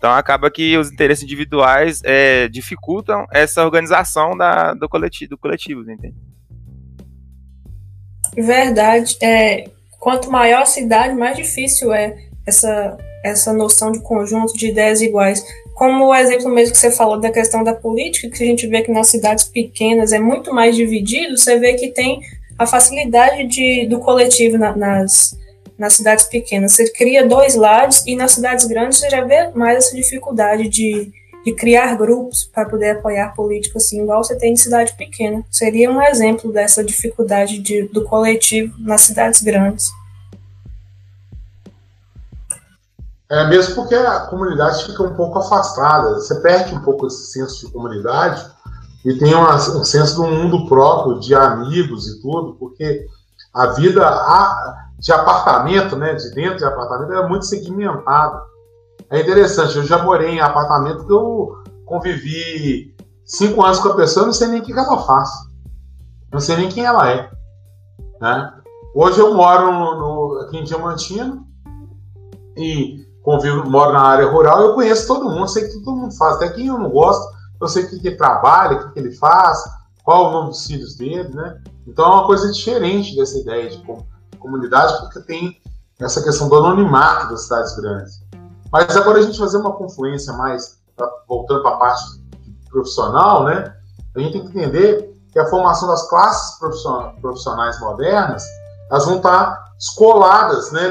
Então acaba que os interesses individuais é, dificultam essa organização da, do, coletivo, do coletivo, entende? Verdade. É, quanto maior a cidade, mais difícil é essa, essa noção de conjunto de ideias iguais. Como o exemplo mesmo que você falou da questão da política, que a gente vê que nas cidades pequenas é muito mais dividido, você vê que tem a facilidade de, do coletivo na, nas, nas cidades pequenas. Você cria dois lados e nas cidades grandes você já vê mais essa dificuldade de de criar grupos para poder apoiar políticos assim, igual você tem em cidade pequena. Seria um exemplo dessa dificuldade de, do coletivo nas cidades grandes. É mesmo porque a comunidade fica um pouco afastada, você perde um pouco esse senso de comunidade e tem uma, um senso um mundo próprio, de amigos e tudo, porque a vida de apartamento, né, de dentro de apartamento, é muito segmentada. É interessante, eu já morei em apartamento que eu convivi cinco anos com a pessoa, não sei nem o que ela faz. Não sei nem quem ela é. Né? Hoje eu moro no, no, aqui em Diamantino e convivo, moro na área rural, eu conheço todo mundo, sei que todo mundo faz, até quem eu não gosto, eu sei o que, ele trabalha, o que, ele faz, qual o nome dos filhos dele, né? Então é uma coisa diferente dessa ideia de comunidade, porque tem essa questão do anonimato das cidades grandes. Mas agora a gente fazer uma confluência mais, voltando para a parte profissional, né? A gente tem que entender que a formação das classes profissionais modernas, elas vão estar escoladas, né?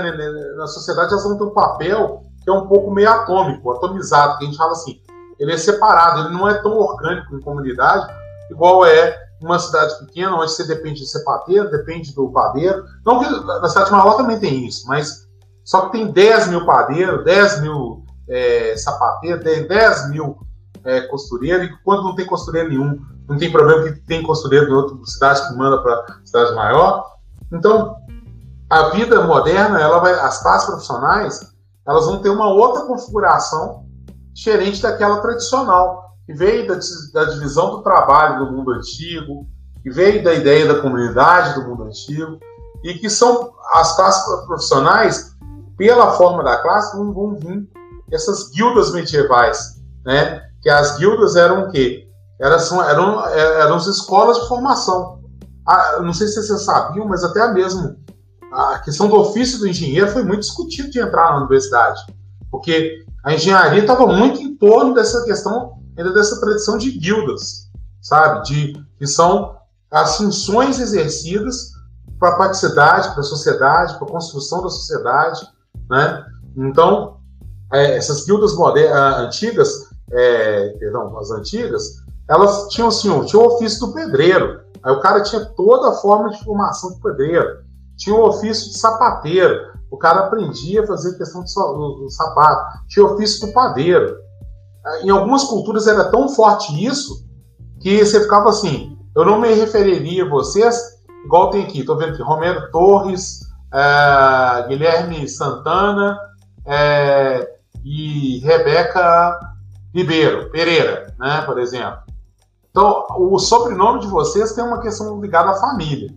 Na sociedade elas vão ter um papel que é um pouco meio atômico, atomizado, que a gente fala assim, ele é separado, ele não é tão orgânico em comunidade, igual é uma cidade pequena, onde você depende de ser padeiro, depende do padeiro. Não que na cidade maior também tem isso, mas só que tem 10 mil padeiros, 10 mil é, sapateiros, 10 mil é, costureiros, e quando não tem costureiro nenhum, não tem problema que tem costureiro em outra cidade que manda para cidade maior. Então, a vida moderna, ela vai, as classes profissionais, elas vão ter uma outra configuração diferente daquela tradicional, que veio da, da divisão do trabalho do mundo antigo, que veio da ideia da comunidade do mundo antigo, e que são as classes profissionais, pela forma da classe, vão, vão vir essas guildas medievais, né? Que as guildas eram o quê? Eram, eram, eram as escolas de formação. Ah, não sei se vocês sabiam, mas até mesmo a questão do ofício do engenheiro foi muito discutido de entrar na universidade, porque a engenharia estava muito em torno dessa questão, ainda dessa tradição de guildas, sabe? De, que são as funções exercidas para a praticidade, para a sociedade, para a construção da sociedade, né? Então, é, essas guildas antigas, é, perdão, as antigas, elas tinham assim, tinha o ofício do pedreiro. Aí o cara tinha toda a forma de formação do pedreiro. Tinha o ofício de sapateiro. O cara aprendia a fazer questão do sapato. Tinha o ofício do padeiro. Ah, em algumas culturas era tão forte isso que você ficava assim. Eu não me referiria a vocês, igual tem aqui. Estou vendo aqui Romero Torres, é, Guilherme Santana, é, e Rebeca Ribeiro, Pereira, né, por exemplo. Então, o sobrenome de vocês tem uma questão ligada à família.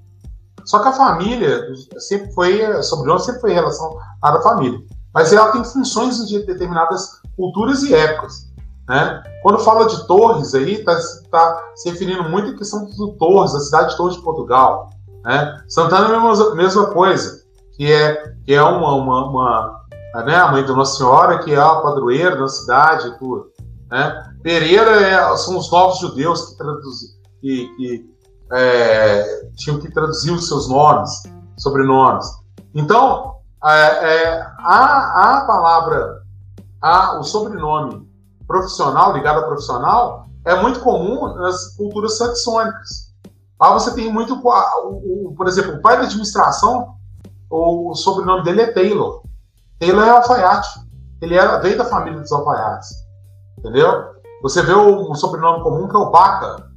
Só que a família sempre foi, sobrenome sempre foi em relação à família. Mas ela tem funções de determinadas culturas e épocas. Né? Quando fala de Torres aí, está tá se referindo muito à questão do Torres, da cidade de Torres de Portugal. Né? Santana é a mesma, mesma coisa, que é, que é uma, uma, uma né, a mãe da Nossa Senhora, que é a padroeira da cidade e tudo. Né? Pereira é, são os novos judeus que, traduzem, que, que é, tinham que traduzir os seus nomes, sobrenomes. Então, é, é, a, a palavra, a, o sobrenome profissional, ligado a profissional, é muito comum nas culturas saxônicas. Lá você tem muito, o, o, por exemplo, o pai da administração, o, o sobrenome dele é Taylor. Taylor é alfaiate. Ele era, veio da família dos alfaiates. Entendeu? Você vê o sobrenome comum que é o Baca,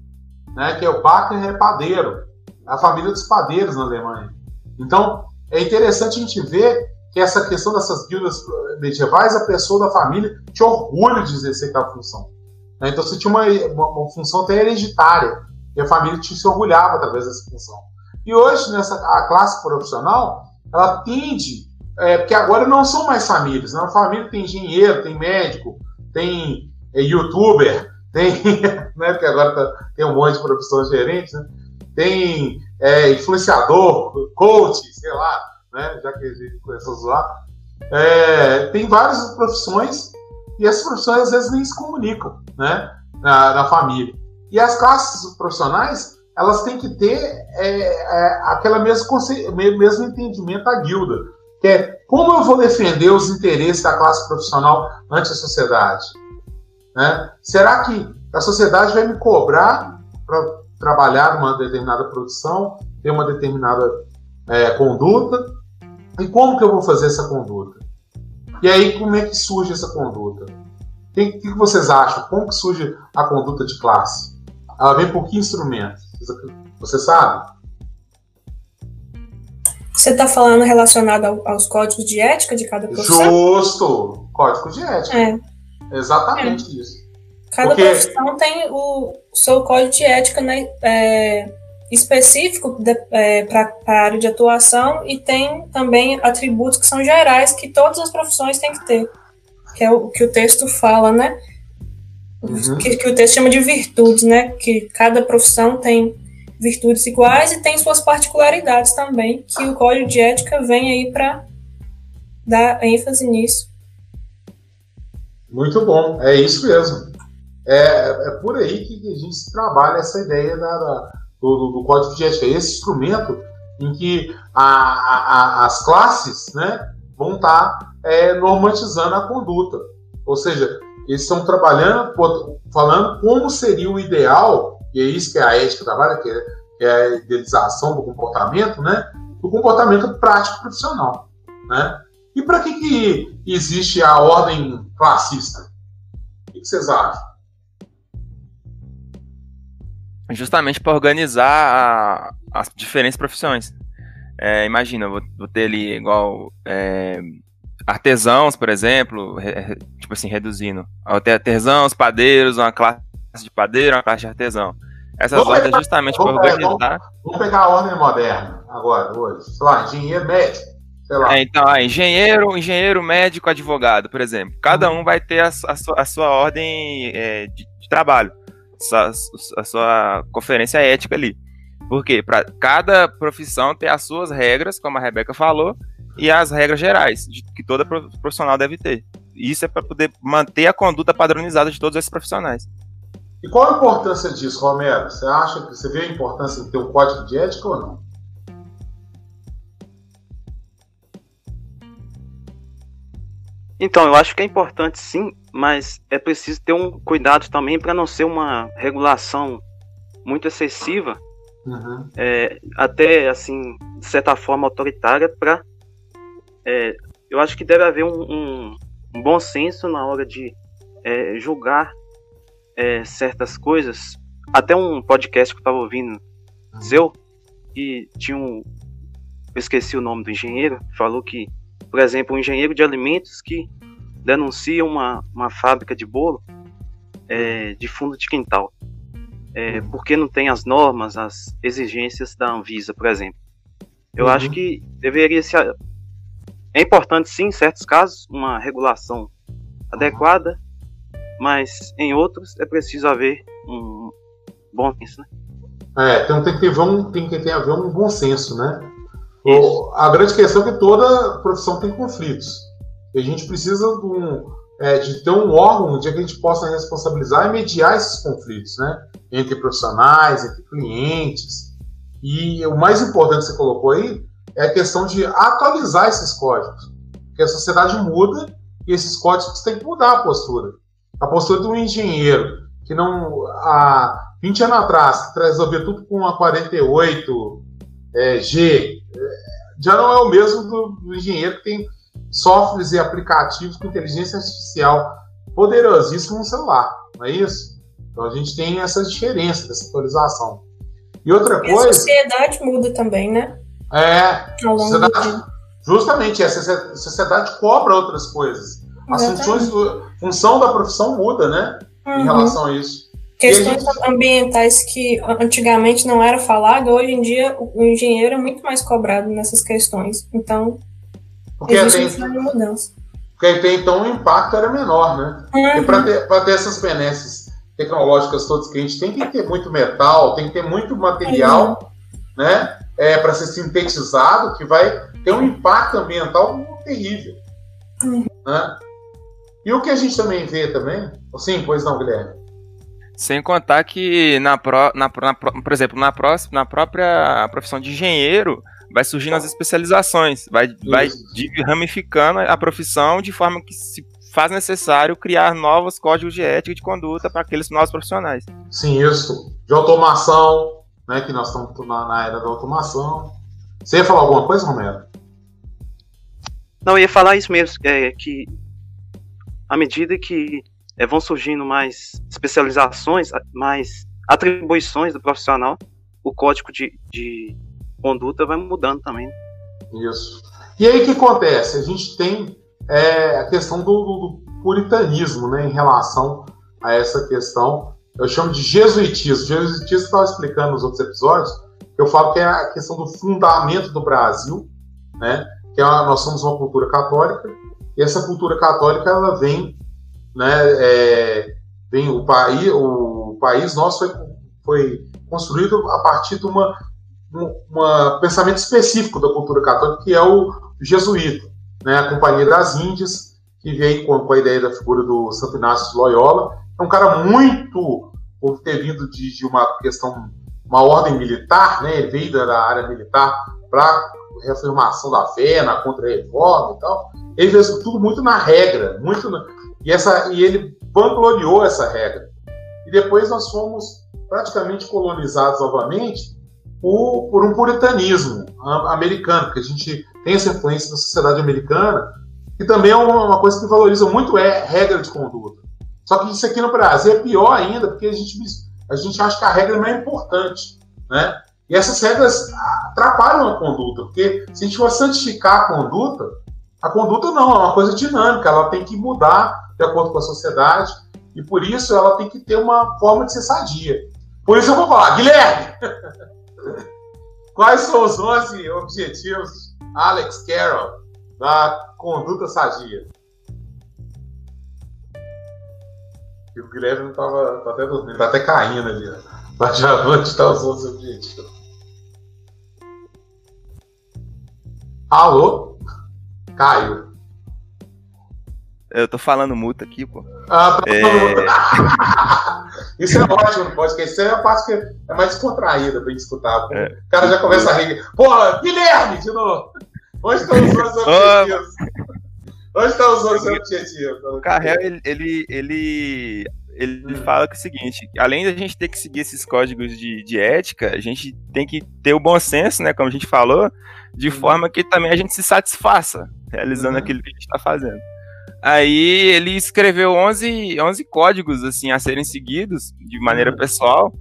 né? Que é o Baca é padeiro. É a família dos padeiros na Alemanha. Então, é interessante a gente ver que essa questão dessas guildas medievais, a pessoa da família tinha orgulho de exercer aquela função. Né? Então, você tinha uma, uma, uma, função até hereditária, e a família te se orgulhava através dessa função. E hoje, nessa a classe profissional, ela tende é, porque agora não são mais famílias. Né? família tem engenheiro, tem médico, tem é, youtuber, tem, né? Porque agora tá, tem um monte de profissões diferentes, né? Tem é, influenciador, coach, sei lá, né? Já que a gente começou a zoar. É, tem várias profissões e essas profissões às vezes nem se comunicam, né? Na, na família. E as classes profissionais, elas têm que ter é, é, aquela mesmo, mesmo entendimento da guilda que é como eu vou defender os interesses da classe profissional ante a sociedade? Né? Será que a sociedade vai me cobrar para trabalhar uma determinada produção, ter uma determinada é, conduta? E como que eu vou fazer essa conduta? E aí, como é que surge essa conduta? O que, que, vocês acham? Como que surge a conduta de classe? Ela vem por que instrumento? Você sabe? Você está falando relacionado ao, aos códigos de ética de cada profissão? Justo! Código de ética. É. Exatamente é. isso. Cada Porque... profissão tem o seu código de ética né, é, específico é, para a área de atuação e tem também atributos que são gerais que todas as profissões têm que ter. Que é o que o texto fala, né? Uhum. Que, que o texto chama de virtudes, né? Que cada profissão tem virtudes iguais e tem suas particularidades também, que o código de ética vem aí para dar ênfase nisso. Muito bom, é isso mesmo. É, é por aí que a gente trabalha essa ideia da, da do, do, código de ética, esse instrumento em que a, a, as classes né, vão estar tá, é, normatizando a conduta. Ou seja, eles estão trabalhando, falando como seria o ideal e é isso que a ética trabalha, que é, que é a idealização do comportamento, né? Do comportamento prático profissional, né? E para que, que existe a ordem classista? O que vocês acham? Justamente para organizar a, as diferentes profissões. É, imagina, vou, vou, ter ali igual é, artesãos, por exemplo, re, tipo assim, reduzindo. Vou ter artesãos, padeiros, uma classe de padeiro, uma classe de artesão. Essas vamos ordens pegar, justamente para organizar. Vamos, vamos, pegar a ordem moderna agora, hoje. Sei lá, engenheiro médico. Sei lá. É, então, ah, engenheiro, engenheiro, médico, advogado, por exemplo. Cada uhum. um vai ter a, a, sua, a sua, ordem é, de, de, trabalho, a, a sua conferência ética ali. Porque para cada profissão tem as suas regras, como a Rebeca falou, e as regras gerais de, que toda profissional deve ter. Isso é para poder manter a conduta padronizada de todos esses profissionais. E qual a importância disso, Romero? Você acha que você vê a importância de ter um código de ética ou não? Então, eu acho que é importante sim, mas é preciso ter um cuidado também para não ser uma regulação muito excessiva Uhum. É, até assim, de certa forma autoritária, para. É, eu acho que deve haver um, um, um bom senso na hora de é, julgar é, certas coisas. Até um podcast que eu estava ouvindo, uhum. seu, e tinha um. Eu esqueci o nome do engenheiro, falou que, por exemplo, um engenheiro de alimentos que denuncia uma, uma fábrica de bolo é, de fundo de quintal é, porque não tem as normas, as exigências da Anvisa, por exemplo. Eu uhum. acho que deveria ser. É importante, sim, em certos casos, uma regulação adequada, mas em outros é preciso haver um bom senso, né? É, então tem que ter tem que ter haver um bom senso, né? O, a grande questão é que toda profissão tem conflitos. E a gente precisa de, um, é, de ter um órgão onde a gente possa responsabilizar e mediar esses conflitos, né? entre profissionais, entre clientes. E o mais importante que você colocou aí é a questão de atualizar esses códigos. Porque a sociedade muda e esses códigos têm que mudar a postura. A postura de um engenheiro que não há 20 anos atrás resolvia tudo com uma 48 é, G já não é o mesmo do, do engenheiro que tem softwares e aplicativos com inteligência artificial poderosíssimo no celular, não é isso? Então a gente tem essa diferença dessa atualização. E outra e coisa. A sociedade muda também, né? É. Sociedade, justamente, a sociedade cobra outras coisas. As funções, função da profissão muda, né? Uhum. Em relação a isso. Questões ambientais que antigamente não era falado, hoje em dia o engenheiro é muito mais cobrado nessas questões. Então, Porque existe uma mudança. Porque até então o impacto era menor, né? Uhum. E para ter, ter essas benesses tecnológicas todas que a gente tem, tem que ter muito metal, tem que ter muito material, uhum. né? É, para ser sintetizado, que vai ter um impacto ambiental terrível. Uhum. Né? E o que a gente também vê também, sim, pois não, Guilherme? Sem contar que, na, pro, na, na por exemplo, na, pró, na própria profissão de engenheiro, vai surgindo as especializações, vai, vai ramificando a profissão de forma que se faz necessário criar novos códigos de ética e de conduta para aqueles novos profissionais. Sim, isso. De automação, né, que nós estamos na, na era da automação. Você ia falar alguma coisa, Romero? Não, eu ia falar isso mesmo, é, que à medida que é, vão surgindo mais especializações, mais atribuições do profissional, o código de, de conduta vai mudando também. Isso. E aí o que acontece? A gente tem é a questão do, do, puritanismo né, em relação a essa questão. Eu chamo de jesuitismo. Jesuitismo estava explicando nos outros episódios, eu falo que é a questão do fundamento do Brasil, né, que é uma, nós somos uma cultura católica, e essa cultura católica ela vem, né, é, vem o país, o país nosso foi, foi construído a partir de uma, um pensamento específico da cultura católica, que é o jesuíta né, a Companhia das Índias, que veio com, a ideia da figura do Santo Inácio de Loyola. É um cara muito, por ter vindo de, de uma questão, uma ordem militar, né, veio da área militar para reafirmação da fé, na contra-reforma e tal. Ele fez tudo muito na regra, muito na, e, essa, e ele vangloriou essa regra. E depois nós fomos praticamente colonizados novamente por, por um puritanismo americano, que a gente tem essa influência da sociedade americana, que também é uma, coisa que valoriza muito é regra de conduta. Só que isso aqui no Brasil é pior ainda, porque a gente, a gente acha que a regra não é importante, né? E essas regras atrapalham a conduta, porque se a gente for santificar a conduta, a conduta não, é uma coisa dinâmica, ela tem que mudar de acordo com a sociedade, e por isso ela tem que ter uma forma de ser sadia. Por isso eu vou falar, Guilherme, quais são os 11 objetivos, Alex Carroll, da conduta sadia? E o Guilherme não estava tá até dormindo, tá até caindo ali. Mas já vou te dar os outros objetivos. Alô? Caio. Eu tô falando multa aqui, pô. Ah, tá é... Isso é ótimo no podcast. Isso é a parte que é mais descontraída pra gente escutar. É. O cara já começa a rir. Porra, Guilherme, de novo. Onde estão os outros objetivos? Onde estão os outros objetivos? O Carrel, ele, ele, ele, ele hum. fala que é o seguinte: além da gente ter que seguir esses códigos de, de ética, a gente tem que ter o bom senso, né? Como a gente falou, de hum. forma que também a gente se satisfaça realizando uhum. aquilo que a gente está fazendo. Aí ele escreveu 11, 11 códigos assim a serem seguidos de maneira uhum. pessoal,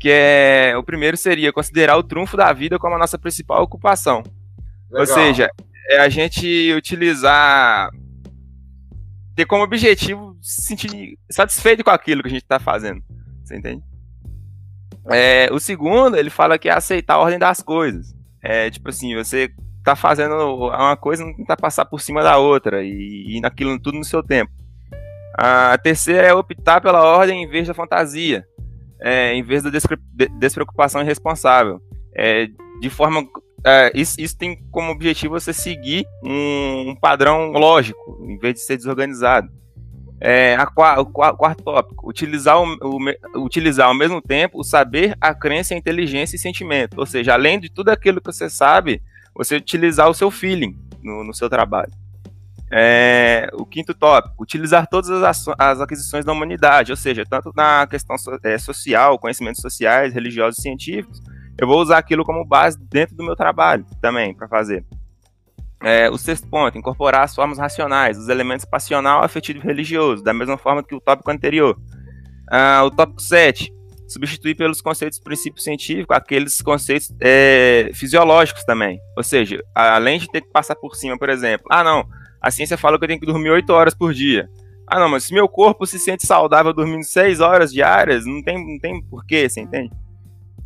que é o primeiro seria considerar o trunfo da vida como a nossa principal ocupação. Legal. Ou seja, é a gente utilizar ter como objetivo se sentir satisfeito com aquilo que a gente está fazendo. Você entende? É, o segundo, ele fala que é aceitar a ordem das coisas. É tipo assim, você tá fazendo uma coisa não tentar passar por cima da outra e, e naquilo tudo no seu tempo. A terceira é optar pela ordem em vez da fantasia, é, em vez da despreocupação irresponsável. É, de forma. É, isso, isso, tem como objetivo você seguir um, um padrão lógico, em vez de ser desorganizado. É, a, o, o, quarto tópico, utilizar, o, o, utilizar ao mesmo tempo o saber, a crença, a inteligência e sentimento. Ou seja, além de tudo aquilo que você sabe, você utilizar o seu feeling no, no seu trabalho. É, o quinto tópico, utilizar todas as, as, aquisições da humanidade, ou seja, tanto na questão so, é, social, conhecimentos sociais, religiosos e científicos, eu vou usar aquilo como base dentro do meu trabalho também para fazer. É, o sexto ponto, incorporar as formas racionais, os elementos passional, afetivo e religioso, da mesma forma que o tópico anterior. Ah, o tópico 7, substituir pelos conceitos princípios científicos aqueles conceitos é, fisiológicos também. Ou seja, além de ter que passar por cima, por exemplo, ah não, a ciência fala que eu tenho que dormir 8 horas por dia. Ah não, mas se meu corpo se sente saudável dormindo 6 horas diárias, não tem, não tem porquê, você entende?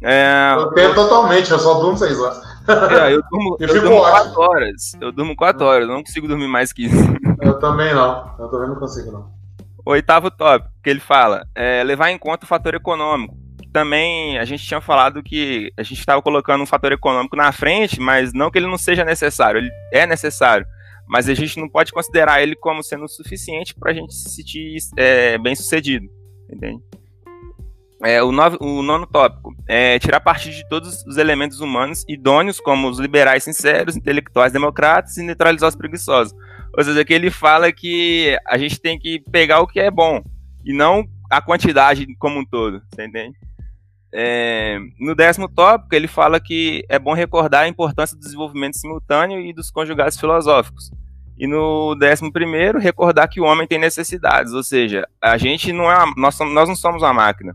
É, eu tenho totalmente, eu só durmo 6 horas. É, eu durmo, eu eu durmo 4 horas. Eu durmo 4 horas, eu não consigo dormir mais que isso. Eu também não, eu também não consigo não. O oitavo tópico que ele fala é levar em conta o fator econômico. Também a gente tinha falado que a gente estava colocando um fator econômico na frente, mas não que ele não seja necessário, ele é necessário, mas a gente não pode considerar ele como sendo suficiente para a gente se sentir é, bem sucedido, entende? É, o, o nono tópico é tirar partido de todos os elementos humanos idôneos, como os liberais sinceros, intelectuais democratas e neutralizar os preguiçosos. Ou seja, que ele fala que a gente tem que pegar o que é bom e não a quantidade como um todo, você entende? É, no décimo tópico, ele fala que é bom recordar a importância do desenvolvimento simultâneo e dos conjugados filosóficos. E no décimo primeiro, recordar que o homem tem necessidades, ou seja, a gente não é, nós, nós não somos uma máquina.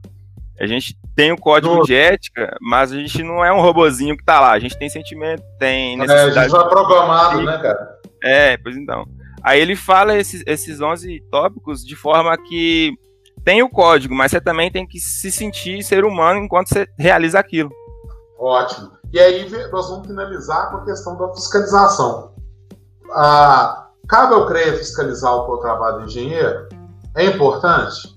A gente tem o código de ética, mas a gente não é um robozinho que tá lá. A gente tem sentimento, tem necessidade. É, a gente foi programado, né, cara? É, pois então. Aí ele fala esses, esses 11 tópicos de forma que tem o código, mas você também tem que se sentir ser humano enquanto você realiza aquilo. Ótimo. E aí nós vamos finalizar com a questão da fiscalização. Ah, cabe ao CREA fiscalizar o trabalho do engenheiro? É importante?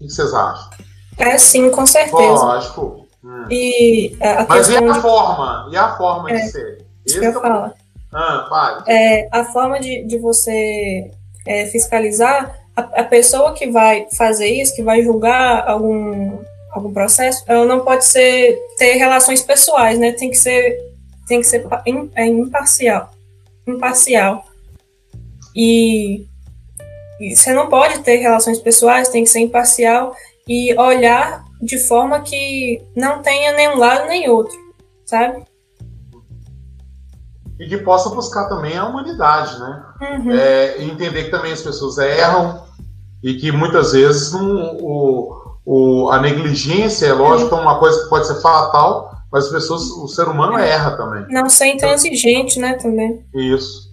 O que vocês acham? É sim, com certeza. Lógico. Hum. E a Mas e a forma? E a forma é, de ser? Que eu é falo. Ah, É, a forma de, de você é, fiscalizar, a, a, pessoa que vai fazer isso, que vai julgar algum, algum processo, ela não pode ser ter relações pessoais, né? Tem que ser, tem que ser é, imparcial. Imparcial. E você não pode ter relações pessoais, tem que ser imparcial e olhar de forma que não tenha nenhum lado nem outro, sabe? E que possa buscar também a humanidade, né? Uhum. É, entender que também as pessoas erram e que muitas vezes não, o, o, a negligência, é lógico, é uma coisa que pode ser fatal, mas as pessoas, o ser humano erra também. Não ser intransigente, né, também. Isso.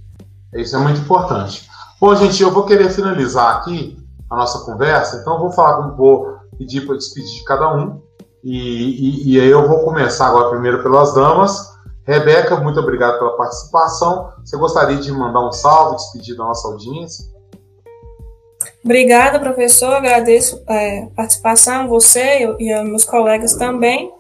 Isso é muito importante. Bom, gente, eu vou querer finalizar aqui a nossa conversa, então eu vou falar com vou pedir para despedir de cada um. E, e, e, aí eu vou começar agora primeiro pelas damas. Rebeca, muito obrigado pela participação. Você gostaria de mandar um salve, despedir da nossa audiência? Obrigada, professor. Agradeço é, a participação, você e os meus colegas também.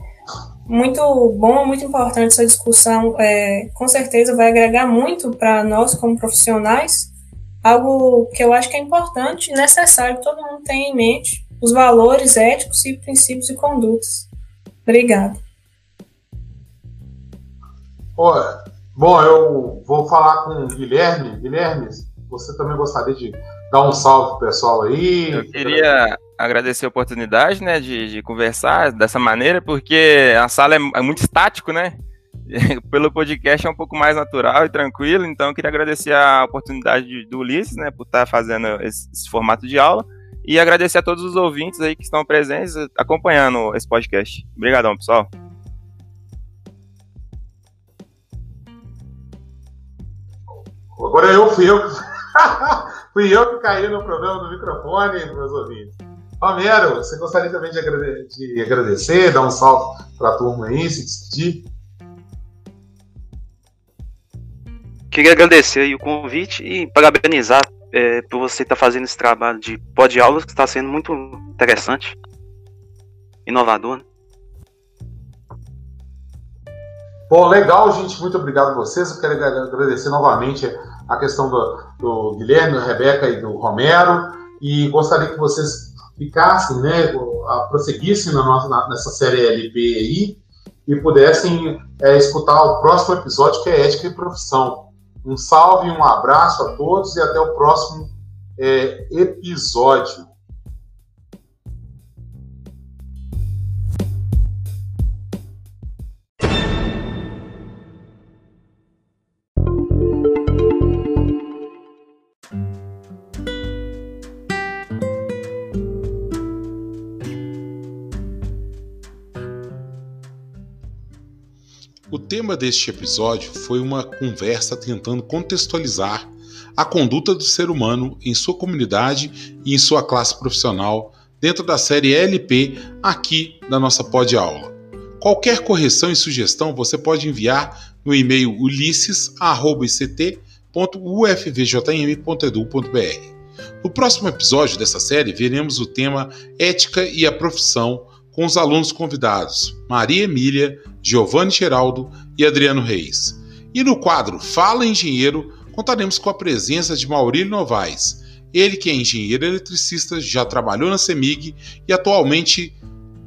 Muito bom, muito importante essa discussão. É, com certeza vai agregar muito para nós como profissionais algo que eu acho que é importante e necessário que todo mundo tenha em mente, os valores éticos e princípios e condutas. Obrigada. Bom, eu vou falar com o Guilherme. Guilherme, você também gostaria de dar um salve pro pessoal aí? Eu queria agradecer a oportunidade, né, de, de conversar dessa maneira, porque a sala é, é muito estático, né? pelo podcast é um pouco mais natural e tranquilo, então eu queria agradecer a oportunidade do Ulisses, né, por estar fazendo esse, esse, formato de aula e agradecer a todos os ouvintes aí que estão presentes acompanhando esse podcast. Obrigadão, pessoal. Agora eu fui eu, fui eu que caí no problema do microfone, meus ouvintes. Romero, você gostaria também de, agrade de agradecer, dar um salve para a turma aí, se despedir? Queria agradecer o convite e parabenizar é, por você estar tá fazendo esse trabalho de pós-aulas, que está sendo muito interessante, inovador. Né? Bom, legal, gente. Muito obrigado a vocês. Eu quero agradecer novamente a questão do, do Guilherme, da Rebeca e do Romero. E gostaria que vocês ficassem, né, prosseguissem na nossa, na, nessa série LP aí e pudessem é, escutar o próximo episódio, que é Ética e Profissão. Um salve, um abraço a todos e até o próximo é, episódio. Deste episódio foi uma conversa tentando contextualizar a conduta do ser humano em sua comunidade e em sua classe profissional dentro da série LP aqui da nossa pod aula. Qualquer correção e sugestão você pode enviar no e-mail ulisses@ict.ufvjm.edu.br. No próximo episódio dessa série veremos o tema Ética e a profissão com os alunos convidados Maria Emília, Giovanni Geraldo e Adriano Reis. E no quadro Fala Engenheiro, contaremos com a presença de Maurílio Novaes, ele que é engenheiro eletricista, já trabalhou na CEMIG e atualmente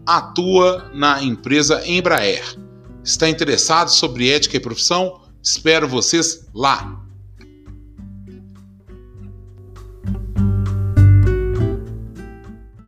atua na empresa Embraer. Está interessado sobre ética e profissão? Espero vocês lá!